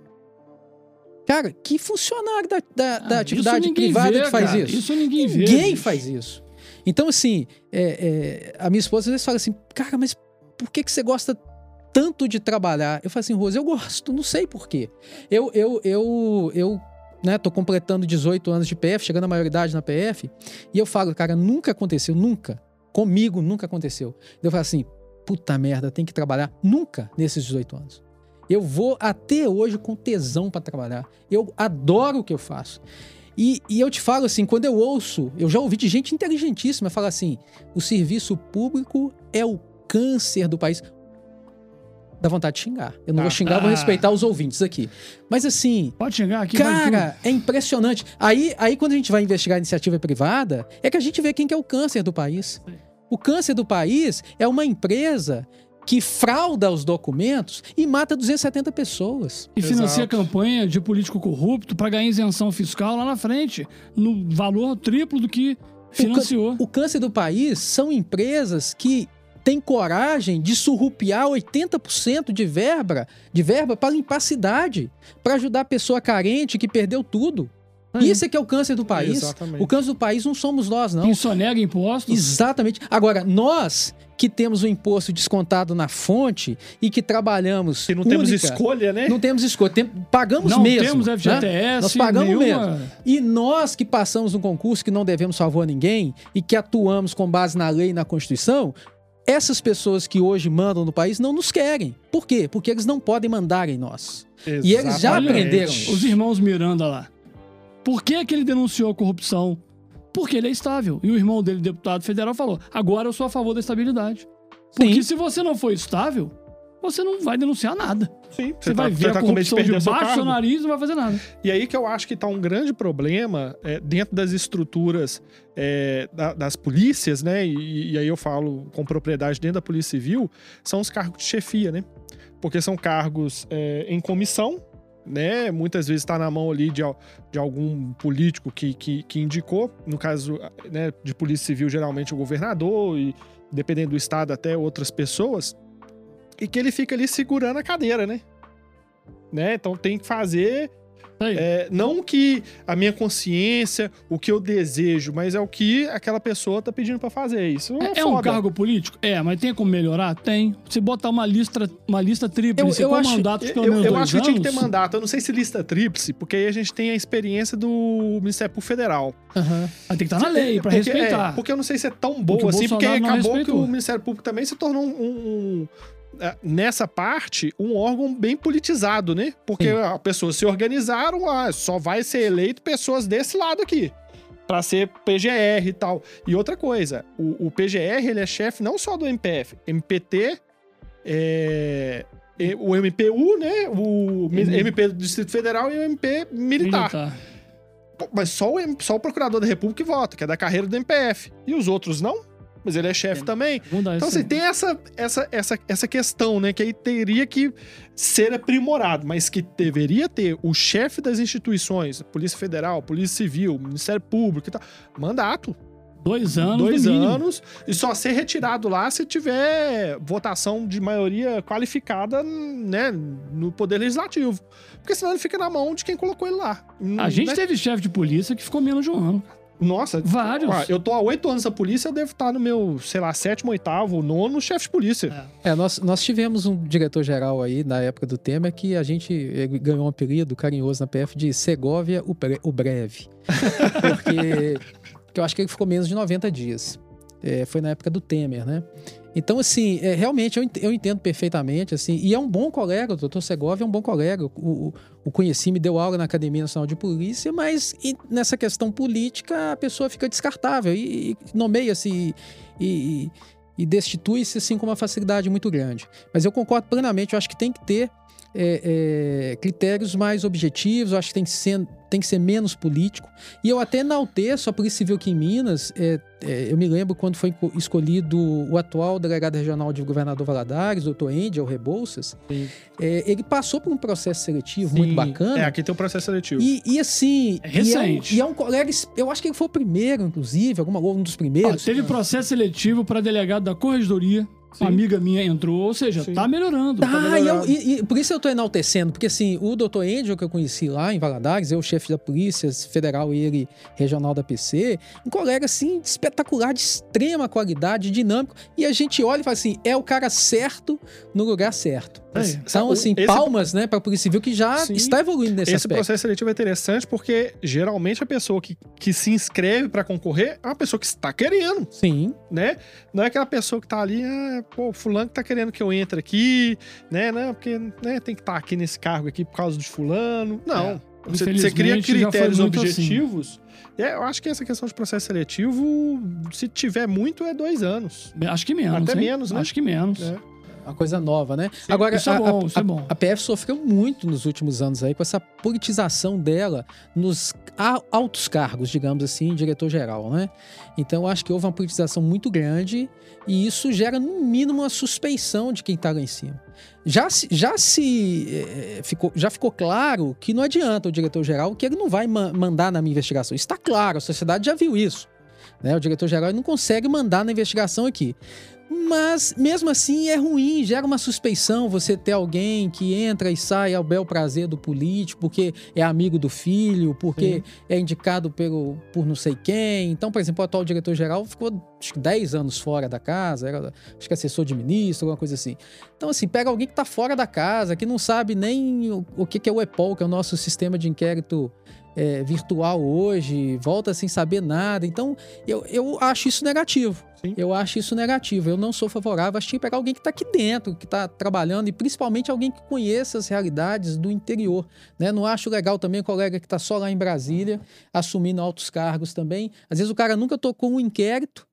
Cara, que funcionário da, da, da Ah, atividade ninguém privada vê, que faz cara. isso? Isso ninguém vê. Ninguém faz isso. Então, assim, é, é, a minha esposa às vezes fala assim, cara, mas por que, que você gosta tanto de trabalhar? Eu falo assim, Rose, eu gosto, não sei por quê. Eu, eu, eu, eu né, tô completando 18 anos de PF, chegando à maioridade na PF, e eu falo, cara, nunca aconteceu, nunca. Comigo nunca aconteceu. Eu falo assim, puta merda, tem que trabalhar nunca nesses 18 anos. Eu vou até hoje com tesão pra trabalhar. Eu adoro o que eu faço. E, e eu te falo assim, quando eu ouço, eu já ouvi de gente inteligentíssima falar assim: o serviço público é o câncer do país. Dá vontade de xingar. Eu não Ah, vou xingar, eu vou ah. respeitar os ouvintes aqui. Mas assim, Pode chegar aqui. Cara, é impressionante. Aí, aí quando a gente vai investigar a iniciativa privada, é que a gente vê quem que é o câncer do país. O câncer do país é uma empresa que frauda os documentos e mata 270 pessoas. E financia Exato. campanha de político corrupto para ganhar isenção fiscal lá na frente, no valor triplo do que Financiou. O câncer do país são empresas que têm coragem de surrupiar 80% de verba, de verba para limpar a cidade, para ajudar a pessoa carente que perdeu tudo. Aí. Isso é que é o câncer do país. Exatamente. O câncer do país não somos nós, não. Quem sonega impostos. Exatamente. Agora, nós que temos o imposto descontado na fonte e que trabalhamos Se não temos única, escolha, né? não temos escolha, tem- pagamos Não mesmo. temos né? FGTS. Nós pagamos nenhuma... mesmo. E nós que passamos um concurso que não devemos favor a ninguém e que atuamos com base na lei e na Constituição, essas pessoas que hoje mandam no país não nos querem. Por quê? Porque eles não podem mandar em nós. E eles já Exatamente. aprenderam. Os irmãos Miranda lá. Por que, que ele denunciou a corrupção? Porque ele é estável. E o irmão dele, deputado federal, falou: agora eu sou a favor da estabilidade. Porque Sim. se você não for estável, você não vai denunciar nada. Sim, Você, vai tá- ver tá a com medo de corrupção perder o seu nariz e não vai fazer nada. E aí que eu acho que tá um grande problema é, dentro das estruturas é, da- das polícias, né? E, e aí eu falo com propriedade dentro da Polícia Civil, são os cargos de chefia, né? Porque são cargos é, em comissão, né? Muitas vezes está na mão ali de, de algum político que, que, que indicou. No caso né, de Polícia Civil, geralmente o governador e, dependendo do estado, até outras pessoas. E que ele fica ali segurando a cadeira, né? Né? Então tem que fazer. É, não que a minha consciência, o que eu desejo, mas é o que aquela pessoa tá pedindo pra fazer. Isso é, É, é um cargo político? É, mas tem como melhorar? Tem. Se botar uma lista, uma lista tríplice Eu- eu com acho- mandatos pelo Eu, menos eu dois acho que tinha que ter anos, mandato. Eu não sei se lista tríplice, porque aí a gente tem a experiência do Ministério Público Federal. Aham. Vai ter que estar na lei pra porque, respeitar. é, porque eu não sei se é tão Porque boa o assim, porque acabou que respeitou. o Ministério Público também se tornou um. um- é, Nessa parte, um órgão bem politizado, né? Porque as pessoas se organizaram, ah, só vai ser eleito pessoas desse lado aqui. Pra ser PGR e tal. E outra coisa, o, o PGR ele é chefe não só do MPF, MPT, é, o MPU, né? O Uhum. MP do Distrito Federal e o MP militar. Militar. Pô, Mas só o, só o procurador da República que vota, que é da carreira do MPF. E os outros não? Mas ele é chefe também. Então, assim, tem essa, essa, essa, essa questão, né? Que aí teria que ser aprimorado, mas que deveria ter o chefe das instituições, Polícia Federal, Polícia Civil, Ministério Público e tal, mandato. dois anos dois anos, e só ser retirado lá se tiver votação de maioria qualificada, né, no Poder Legislativo. Porque senão ele fica na mão de quem colocou ele lá. A gente Né? teve chefe de polícia que ficou menos de um ano. Nossa, Vários. Ó, eu tô há oito anos na polícia, eu devo estar no meu, sei lá, sétimo, oitavo, nono chefe de polícia. É, nós, nós tivemos um diretor-geral aí na época do Temer que a gente ganhou um apelido carinhoso na PF de Segóvia o, Bre- o Breve. Porque, porque eu acho que ele ficou menos de 90 dias. É, foi na época do Temer, né? Então, assim, é, realmente eu, ent- eu entendo perfeitamente, assim, e é um bom colega, o doutor Segovia é um bom colega. O, o, conheci, me deu aula na Academia Nacional de Polícia, mas nessa questão política a pessoa fica descartável e, e nomeia-se e, e, e destitui-se assim com uma facilidade muito grande. Mas eu concordo plenamente, eu acho que tem que ter é, é, critérios mais objetivos, eu acho que tem que, ser, tem que ser menos político. E eu até enalteço a Polícia Civil aqui em Minas. é, é, eu me lembro quando foi co- escolhido o atual delegado regional de governador Valadares, doutor Angel Rebouças. É, ele passou por um processo seletivo Sim. muito bacana. É, aqui tem um processo seletivo. E, e assim. É e recente. um, e é um colega. Eu acho que ele foi o primeiro, inclusive, alguma, um dos primeiros. teve processo seletivo para delegado da corregedoria. Sim. Uma amiga minha entrou, ou seja, Sim. tá melhorando. Tá, e, eu- melhorando. e- e por isso eu tô enaltecendo, porque assim, o doutor Angel que eu conheci lá em Valadares, eu, chefe da Polícia Federal e ele, regional da PC, um colega assim, espetacular, de extrema qualidade, dinâmico, e a gente olha e fala assim, é o cara certo no lugar certo. Aí. Então, assim, Esse- palmas, né, pra Polícia Civil que já Sim. está evoluindo nesse Esse aspecto. processo seletivo é interessante porque geralmente a pessoa que, que se inscreve pra concorrer é uma pessoa que está querendo, Sim, né? Não é aquela pessoa que tá ali, ah, pô, fulano que tá querendo que eu entre aqui, né? Não, porque né, tem que estar aqui nesse cargo aqui por causa de fulano. Não. É. Você, você cria critérios assim. objetivos. É, eu acho que essa questão de processo seletivo, se tiver muito, é dois anos. Acho que menos. Até hein? menos, né? Acho que menos. É. uma coisa nova, né? Agora, Isso é a, bom, a- isso é a- bom. a PF sofreu muito nos últimos anos aí com essa politização dela nos altos cargos, digamos assim, diretor-geral, né? Então, eu acho que houve uma politização muito grande e isso gera, no mínimo, uma suspeição de quem tá lá em cima. Já se, já se eh, ficou, já ficou claro que não adianta o diretor-geral que ele não vai ma- mandar na minha investigação. Está claro, a sociedade já viu isso. Né? O diretor-geral não consegue mandar na investigação aqui. Mas, mesmo assim, é ruim, gera uma suspeição você ter alguém que entra e sai ao bel prazer do político, porque é amigo do filho, porque Sim. é indicado pelo, por não sei quem. Então, por exemplo, o atual diretor-geral ficou acho que 10 anos fora da casa, era, acho que assessor de ministro, alguma coisa assim. Então, assim, pega alguém que está fora da casa, que não sabe nem o, o que, que é o EPOL, que é o nosso sistema de inquérito é, virtual hoje, volta sem saber nada. Então, eu, eu acho isso negativo. Sim. Eu acho isso negativo. Eu não sou favorável. Acho que tem que pegar alguém que está aqui dentro, que está trabalhando, e principalmente alguém que conheça as realidades do interior. Né? Não acho legal também o colega que está só lá em Brasília, assumindo altos cargos também. Às vezes o cara nunca tocou um inquérito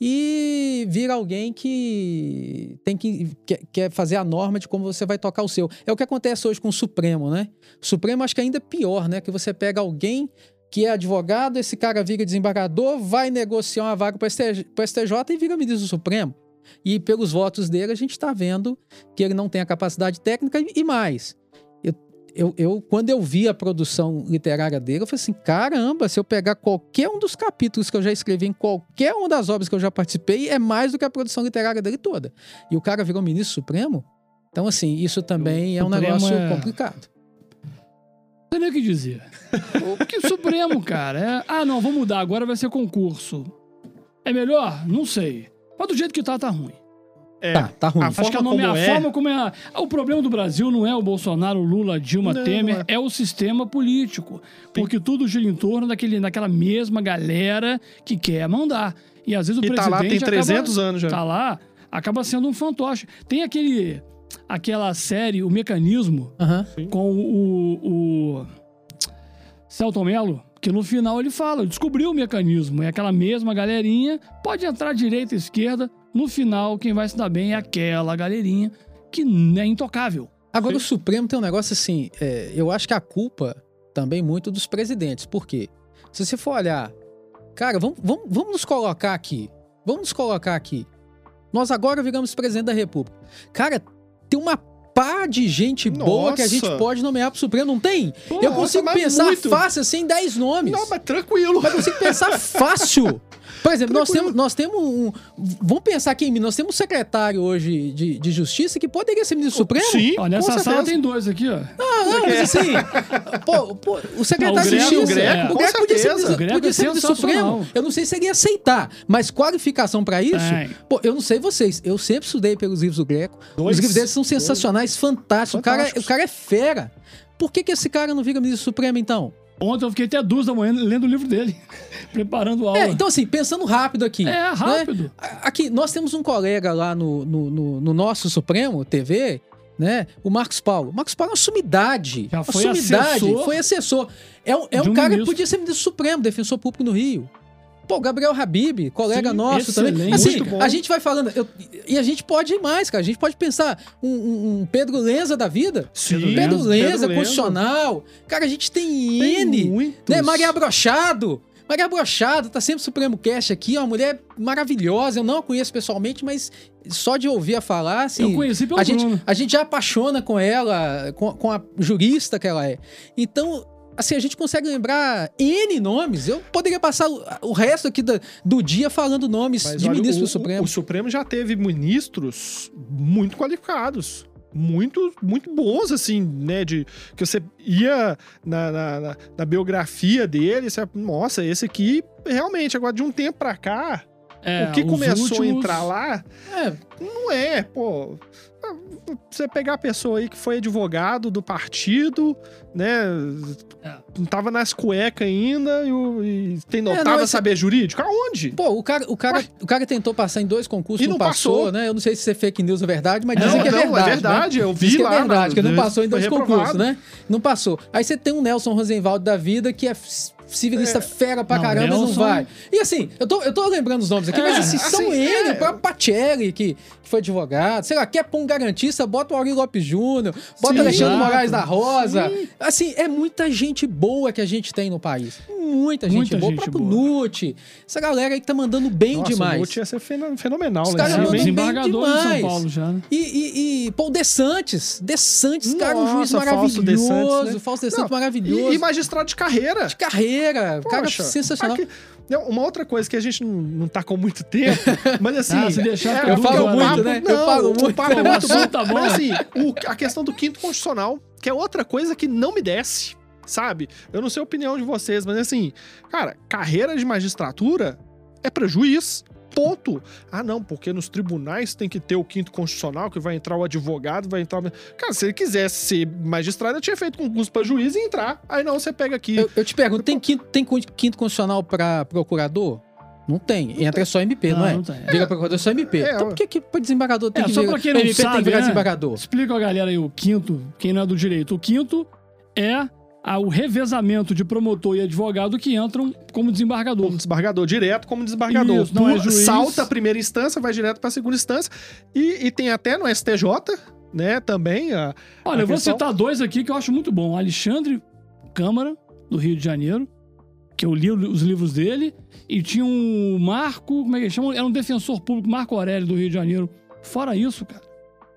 e vira alguém que tem que quer fazer a norma de como você vai tocar o seu. É o que acontece hoje com o Supremo, né? O Supremo acho que é ainda pior, né? Que você pega alguém que é advogado, esse cara vira desembargador, vai negociar uma vaga para o STJ, STJ e vira ministro do Supremo. E pelos votos dele, a gente está vendo que ele não tem a capacidade técnica e mais eu, eu, quando eu vi a produção literária dele, eu falei assim: caramba, se eu pegar qualquer um dos capítulos que eu já escrevi em qualquer uma das obras que eu já participei, é mais do que a produção literária dele toda. E o cara virou ministro supremo. Então, assim, isso também o é um negócio é... complicado. Não sei nem o que dizer. o que Supremo, cara? É... Ah, não, vamos mudar, agora vai ser concurso. É melhor? Não sei. Mas do jeito que tá, tá ruim. É, tá, tá ruim. A Acho que a, nome, a é... forma como é. O problema do Brasil não é o Bolsonaro, Lula, Dilma, não, Temer, é... é... o sistema político. Porque Sim. tudo gira em torno daquele, daquela mesma galera que quer mandar. E às vezes o e presidente. Tá lá, tem 300 acaba, anos já. Tá lá, acaba sendo um fantoche. Tem aquele. Aquela série, O Mecanismo, com o, o Celton Mello, que no final ele fala, descobriu o mecanismo. É aquela mesma galerinha, pode entrar direita, esquerda, no final, quem vai se dar bem é aquela galerinha que é intocável. Agora, Sim. o Supremo tem um negócio assim, é, eu acho que a culpa também muito dos presidentes. Por quê? Se você for olhar, cara, vamos, vamos, vamos nos colocar aqui. Vamos nos colocar aqui. Nós agora viramos presidente da República. Cara, tem uma pá de gente Nossa. boa que a gente pode nomear pro Supremo, não tem? Pô, eu consigo pensar muito. fácil assim, 10 nomes. Não, mas tranquilo. Mas eu consigo pensar fácil. Por exemplo, nós temos, nós temos um. Vamos pensar aqui em mim, nós temos um secretário hoje de, de Justiça que poderia ser ministro Supremo? Sim. Ó, nessa sala tem dois aqui, ó. Ah, não, mas assim. pô, pô, o secretário não, o de Justiça. O Greco, é, o Greco podia ser, ministro, podia ser ministro Supremo. Eu não sei se ele ia aceitar, mas qualificação pra isso. É. Pô, eu não sei vocês. Eu sempre estudei pelos livros do Greco. Dois. Os livros dele são sensacionais, fantásticos. O cara, é, o cara é fera. Por que, que esse cara não vira ministro Supremo, então? Ontem eu fiquei até duas da manhã lendo o livro dele, preparando aula. É, então, assim, pensando rápido aqui. É, né? rápido. Né? Aqui, nós temos um colega lá no, no, no, no nosso Supremo TV, né? O Marcos Paulo. O Marcos Paulo é uma sumidade. Já foi uma sumidade. Assessor foi assessor. É, é um, um cara ministro. que podia ser ministro supremo, defensor público no Rio. Pô, Gabriel Habib, colega Sim, nosso também. Assim, a gente vai falando. Eu, e a gente pode ir mais, cara. A gente pode pensar um, um, Pedro Lenza da vida. Sim, Pedro Lenza, Pedro constitucional. Cara, a gente tem, tem N. Muitos. Né? Maria Brochado. Maria Brochado tá sempre Supremo Cast aqui, uma mulher maravilhosa. Eu não a conheço pessoalmente, mas só de ouvir a falar, assim. Eu conheci pelo a gente, a gente já apaixona com ela, com, com a jurista que ela é. Então, assim, a gente consegue lembrar N nomes. Eu poderia passar o, resto aqui do, do dia falando nomes Mas, de olha, ministros do Supremo. O, o Supremo já teve ministros muito qualificados muito, muito bons, assim, né? De, que você ia na, na, na, na biografia dele, você, nossa, esse aqui, realmente, agora de um tempo pra cá, é, o que começou últimos... a entrar lá, é, não é, pô você pegar a pessoa aí que foi advogado do partido, né? É. Não tava nas cuecas ainda e, e tem é, não, esse... saber jurídico? Aonde? Pô, o cara, o, cara, o cara tentou passar em dois concursos, e não, não passou, passou, né? Eu não sei se é fake news ou verdade, mas dizem não, que é não, verdade. É verdade, né? eu vi Diz lá. Que é verdade, que não passou em dois concursos, né? Não passou. Aí você tem um Nelson Rosenwald da vida que é civilista é. fera pra não, caramba, Nelson... não vai. E assim, eu tô, eu tô lembrando os nomes aqui, é, mas assim, assim são ele, é. o próprio Pacelli, que, que foi advogado, sei lá, quer pôr um garantista, bota o Aurélio Lopes Júnior, bota o Alexandre Moraes da Rosa. Sim. Assim, é muita gente boa que a gente tem no país. muita gente Muita boa. gente o próprio. Nute. Essa galera aí que tá mandando bem Nossa, demais. o Lute ia ser feno- fenomenal Os lá caras cima, mandam hein? bem Desembargador de São demais. Paulo já, né? E, e, e pô, o Dessantes. Dessantes, cara, um juiz maravilhoso. Dessantes, né? Falso Dessantes Não, maravilhoso. E, e magistrado de carreira. De carreira. Cara Poxa, sensacional. aqui- uma outra coisa que a gente não, não tá com muito tempo, mas assim. Ah, se deixar, é, Eu falo muito, né? Eu Não, falo o muito. é muito bom. tá bom. Mas assim, o- a questão do quinto constitucional, que é outra coisa que não me desce, sabe? Eu não sei a opinião de vocês, mas assim, cara, carreira de magistratura é pra juiz. Ponto. Ah, não, porque nos tribunais tem que ter o quinto constitucional, que vai entrar o advogado, vai entrar. o- Cara, se ele quisesse ser magistrado, eu tinha feito concurso pra juiz e entrar. Aí não, você pega aqui. Eu, eu te pergunto, tem quinto, tem quinto constitucional pra procurador? Não tem. Entra só MP, não, Não, é? não tem. Vira procurador só MP. É, então por que, que pra desembargador tem É, que só virar? pra quem não MP tem sabe, que virar né? desembargador. Explica a galera aí, o quinto, quem não é do direito. O quinto é a- o revezamento de promotor e advogado que entram como desembargador. Como desembargador, direto como desembargador. Isso, não é Pula- juiz. Salta a primeira instância, vai direto pra segunda instância. E, e tem até no STJ, né, também. A, Olha, a eu vou questão- citar dois aqui que eu acho muito bom. Alexandre Câmara, do Rio de Janeiro, que eu li os livros dele, e tinha um Marco, como é que ele chama? Era um defensor público, Marco Aurélio, do Rio de Janeiro. Fora isso, cara.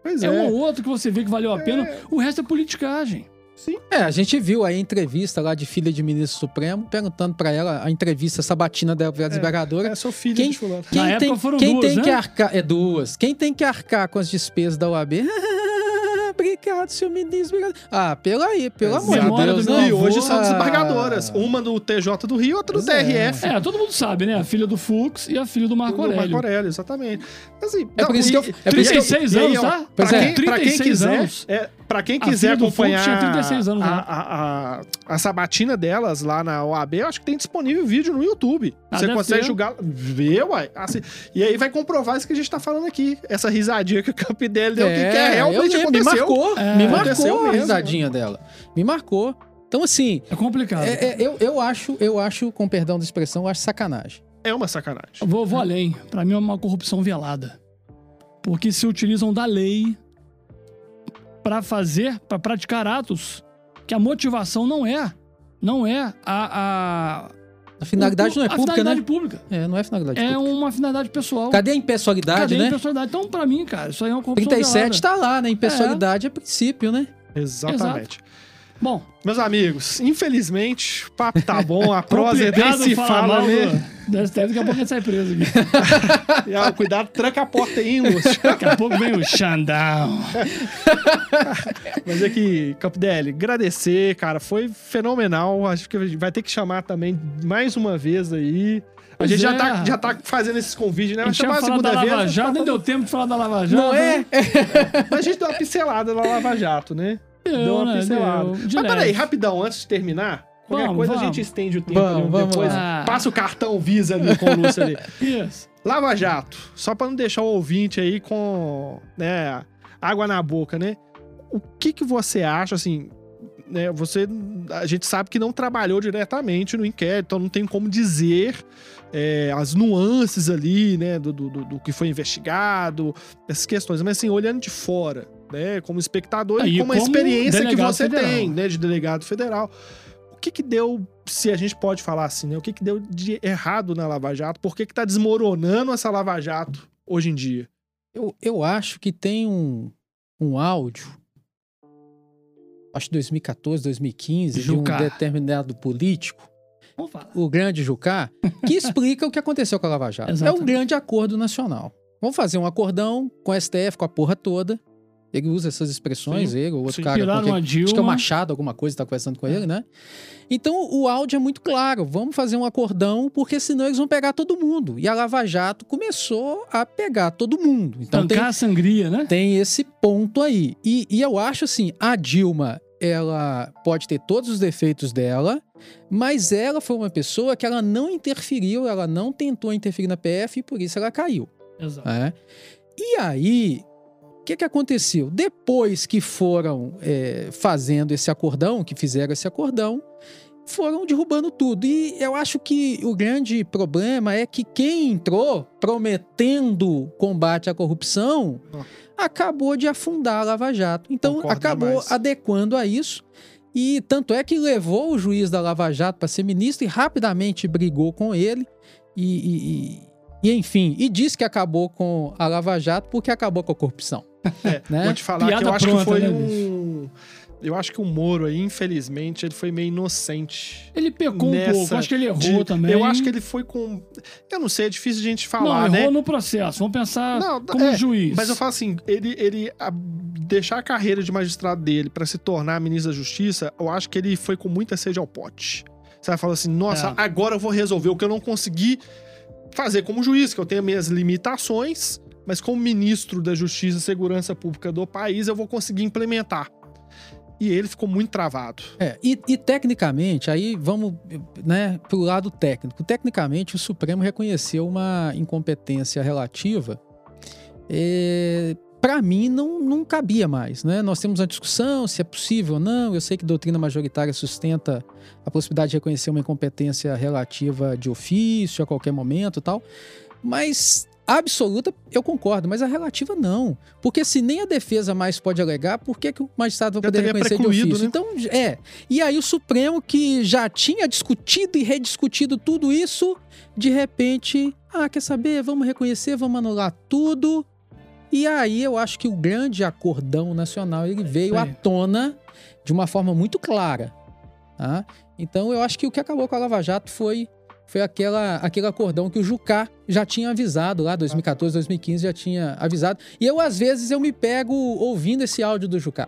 Pois É, é. um ou outro que você vê que valeu a pena, o resto é politicagem. É, a gente viu aí a entrevista lá de filha de ministro supremo, perguntando pra ela, a entrevista sabatina da desembargadora. É, sou filho Quem- de fulano. Quem Na tem, época foram quem duas, tem né? que arcar. É duas. Quem tem que arcar com as despesas da OAB? obrigado, seu ministro. Obrigado. Ah, pelo aí, pelo amor de Deus. do não meu E hoje são desembargadoras. Uma do TJ do Rio, outra do Pois é. TRF. É, todo mundo sabe, né? A filha do Fux e a filha do Marco Do Aurélio. Marco Aurélio, exatamente. Assim, É por isso que eu- é por isso que eu- 36 e aí, anos, tá? Pra quem, é. pra quem 36 quiser, anos. é, pra quem quiser Fux acompanhar tinha 36 anos, a, né? a, a, a sabatina delas lá na OAB, eu acho que tem disponível vídeo no YouTube. Ah, Você consegue ter. julgar, ver, uai. Assim, e aí vai comprovar isso que a gente tá falando aqui. Essa risadinha que o Capdelli deu, que, que é eu realmente lembro, me aconteceu. marcou, É. me Aconteceu marcou a mesmo. risadinha dela. Me marcou. Então, assim, É complicado. é- é- eu, eu acho, eu acho, com perdão da expressão, eu acho sacanagem. É uma sacanagem. Eu Vou, vou além. Pra mim é uma corrupção velada. Porque se utilizam da lei pra fazer, pra praticar atos que a motivação não é. Não é a. a A finalidade não é a pública, finalidade né? pública. É, não é finalidade É pública. uma finalidade pessoal. Cadê a impessoalidade, Cadê a né? impessoalidade? Então, pra mim, cara, isso aí é uma corrupção 37 velada. tá lá, né? Impessoalidade é, princípio, né? Exatamente. Bom, Meus amigos, infelizmente, o papo tá bom, a prosa é complicado se fala, mal né? STF, daqui a pouco a gente sai preso aqui. E, ó, cuidado, tranca a porta aí, Lúcio. Daqui a pouco vem o Xandão. Mas é que, Capdelli, agradecer, cara, foi fenomenal. Acho que a gente vai ter que chamar também mais uma vez aí. A gente já, é. tá, já tá fazendo esses convites, né? A Vai chamar a da segunda vez. Lava a gente Jato, tá nem deu falando- tempo de falar da Lava Jato. Não é? Mas a gente deu uma pincelada na Lava Jato, né? Deu, deu uma né? pincelada. Deu, de Mas peraí, rapidão, antes de terminar. Qualquer Vamos, coisa a vamos. gente estende o tempo Vamos, ali, vamos depois. lá. Passa o cartão Visa ali com o Lúcio ali. Isso. Lava Jato, só pra não deixar o ouvinte aí com, né, água na boca, né? O que que você acha, assim, né, você, a gente sabe que não trabalhou diretamente no inquérito, então não tem como dizer é, as nuances ali, né, do, do, do- do que foi investigado, essas questões, mas assim, olhando de fora, né, como espectador Aí, e com a como experiência que você federal. tem, né, de delegado federal. O que que deu, se a gente pode falar assim, né? O que que deu de errado na Lava Jato? Por que que tá desmoronando essa Lava Jato hoje em dia? Eu, eu acho que tem um, um áudio, acho que 2014, 2015, Jucá. de um determinado político, o grande Jucá, que explica o que aconteceu com a Lava Jato. É um Exatamente. grande acordo nacional. Vamos fazer um acordão com a STF, com a porra toda. Ele usa essas expressões, Sim, ele, o outro sim. cara. com Tiraram quem- a Dilma. Acho que é o Machado, alguma coisa, tá conversando com ele, né? Então o áudio é muito claro. Vamos fazer um acordão, porque senão eles vão pegar todo mundo. E a Lava Jato começou a pegar todo mundo. Então tem, Tancar a sangria, né? tem esse ponto aí. E, e eu acho assim, a Dilma, ela pode ter todos os defeitos dela, mas ela foi uma pessoa que ela não interferiu, ela não tentou interferir na PF e por isso ela caiu. Exato. né? E aí, o que, que aconteceu? Depois que foram é, fazendo esse acordão, que fizeram esse acordão, foram derrubando tudo. E eu acho que o grande problema é que quem entrou prometendo combate à corrupção Oh. acabou de afundar a Lava Jato. Então, Concordo acabou demais. adequando a isso. E tanto é que levou o juiz da Lava Jato para ser ministro e rapidamente brigou com ele. E, e, e, e, enfim, e disse que acabou com a Lava Jato porque acabou com a corrupção. É, né? Vou te falar Piada que eu acho pronta, que foi né, um. Eu acho que o Moro aí, infelizmente, ele foi meio inocente. Ele pecou um pouco, acho que ele errou de- também. Eu acho que ele foi com. Eu não sei, é difícil de a gente Não, falar, errou né? no processo. Vamos pensar Não, como é, juiz. Mas eu falo assim, ele, ele a- deixar a carreira de magistrado dele pra se tornar ministro da Justiça, eu acho que ele foi com muita sede ao pote. Você vai falar assim, nossa, É. agora eu vou resolver o que eu não consegui fazer como juiz, que eu tenho minhas limitações, mas como ministro da Justiça e Segurança Pública do país, eu vou conseguir implementar. E ele ficou muito travado. É, e, e tecnicamente, aí vamos né, pro lado técnico. Tecnicamente, o Supremo reconheceu uma incompetência relativa. Para mim, não, não cabia mais. Né? Nós temos uma discussão se é possível ou não. Eu sei que doutrina majoritária sustenta a possibilidade de reconhecer uma incompetência relativa de ofício a qualquer momento e tal. Mas absoluta, eu concordo, mas a relativa não. Porque se nem a defesa mais pode alegar, por que, que o magistrado vai poder reconhecer de ofício? né? Então, é. E aí o Supremo, que já tinha discutido e rediscutido tudo isso, de repente, ah, quer saber? Vamos reconhecer, vamos anular tudo. E aí eu acho que o grande acordão nacional ele veio à tona de uma forma muito clara. Tá? Então eu acho que o que acabou com a Lava Jato foi, foi aquela, aquele acordão que o Jucá já tinha avisado lá, 2014, 2015 já tinha avisado. E eu, às vezes, eu me pego ouvindo esse áudio do Jucá.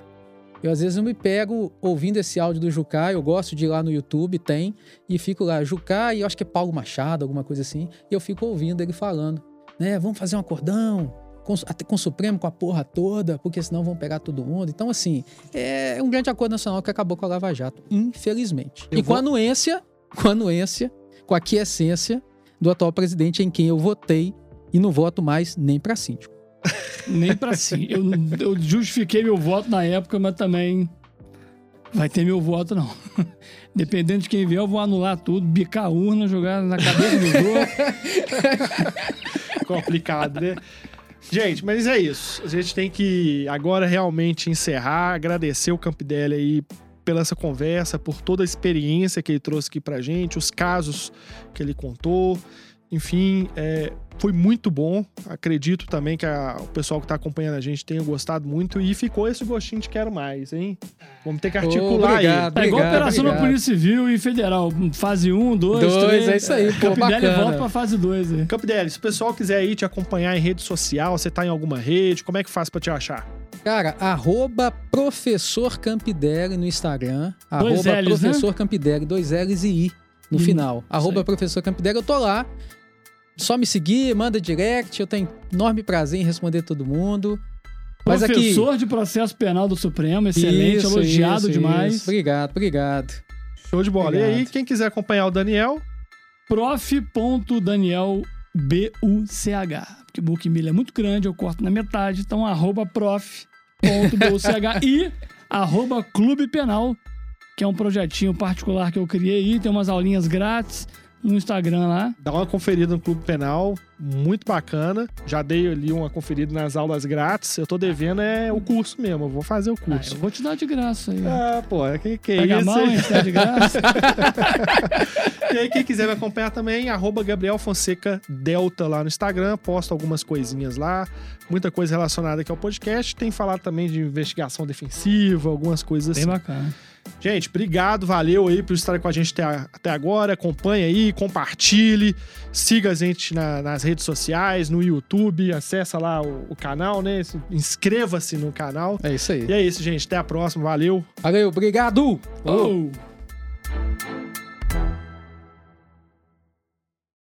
Eu, às vezes, eu me pego ouvindo esse áudio do Jucá, eu gosto de ir lá no YouTube, tem, e fico lá, Jucá, e eu acho que é Paulo Machado, alguma coisa assim, e eu fico ouvindo ele falando, né, vamos fazer um acordão, com, até com o Supremo, com a porra toda, porque senão vão pegar todo mundo. Então, assim, é um grande acordo nacional que acabou com a Lava Jato, infelizmente. Eu e com vou- a anuência, com a anuência, com a quiescência do atual presidente em quem eu votei e não voto mais nem pra síndico. Nem pra si. Eu, eu justifiquei meu voto na época, mas também vai ter meu voto, não. Dependendo de quem vier, eu vou anular tudo, bicar a urna, jogar na cabeça do jogo. complicado, né? Gente, mas é isso. A gente tem que agora realmente encerrar, agradecer o Campidelli aí pela essa conversa, por toda a experiência que ele trouxe aqui pra gente, os casos que ele contou. Enfim, é, foi muito bom. Acredito também que a- o pessoal que tá acompanhando a gente tenha gostado muito e ficou esse gostinho de quero mais, hein? Vamos ter que articular obrigado. aí. É igual Obrigado, operação na obrigado. Polícia Civil e Federal. Fase 1, 2, Dois, 3. é isso aí, pô, bacana. volta pra fase 2. aí. Campidelli, se o pessoal quiser aí te acompanhar em rede social, você tá em alguma rede, como é que faz pra te achar? Cara, arroba professor Campidelli no Instagram. Dois arroba Ls, né? professor Campidelli, dois L's e I no Hum, final. Arroba aí. professor Campidelli, eu tô lá. Só me seguir, manda direct, eu tenho enorme prazer em responder todo mundo. Mas aqui- Professor de processo penal do Supremo, excelente, Isso, elogiado isso, demais. isso. Obrigado, obrigado. Show de bola. E Obrigado. aí, quem quiser acompanhar o Daniel, prof.danielbuch. Porque Book Miller é muito grande, eu corto na metade. Então, arroba prof.buch e arroba Clube Penal, que é um projetinho particular que eu criei. Tem umas aulinhas grátis no Instagram lá. dá uma conferida no Clube Penal, muito bacana. Já dei ali uma conferida nas aulas grátis. Eu tô devendo é o curso mesmo, eu vou fazer o Ah, curso. eu vou te dar de graça aí. Ah, pô, que que é Pega a isso? mão, hein? Tá de graça. E aí, quem quiser me acompanhar também, arroba Gabriel Fonseca Delta lá no Instagram, posto algumas coisinhas lá, muita coisa relacionada aqui ao podcast. Tem falado também de investigação defensiva, algumas coisas Bem assim. bacana. Gente, obrigado, valeu aí por estar com a gente até, até agora. Acompanhe aí, compartilhe, siga a gente na- nas redes sociais, no YouTube, acessa lá o, o canal, né? Inscreva-se no canal. É isso aí. E é isso, gente. Até a próxima. Valeu. Valeu, obrigado! Oh.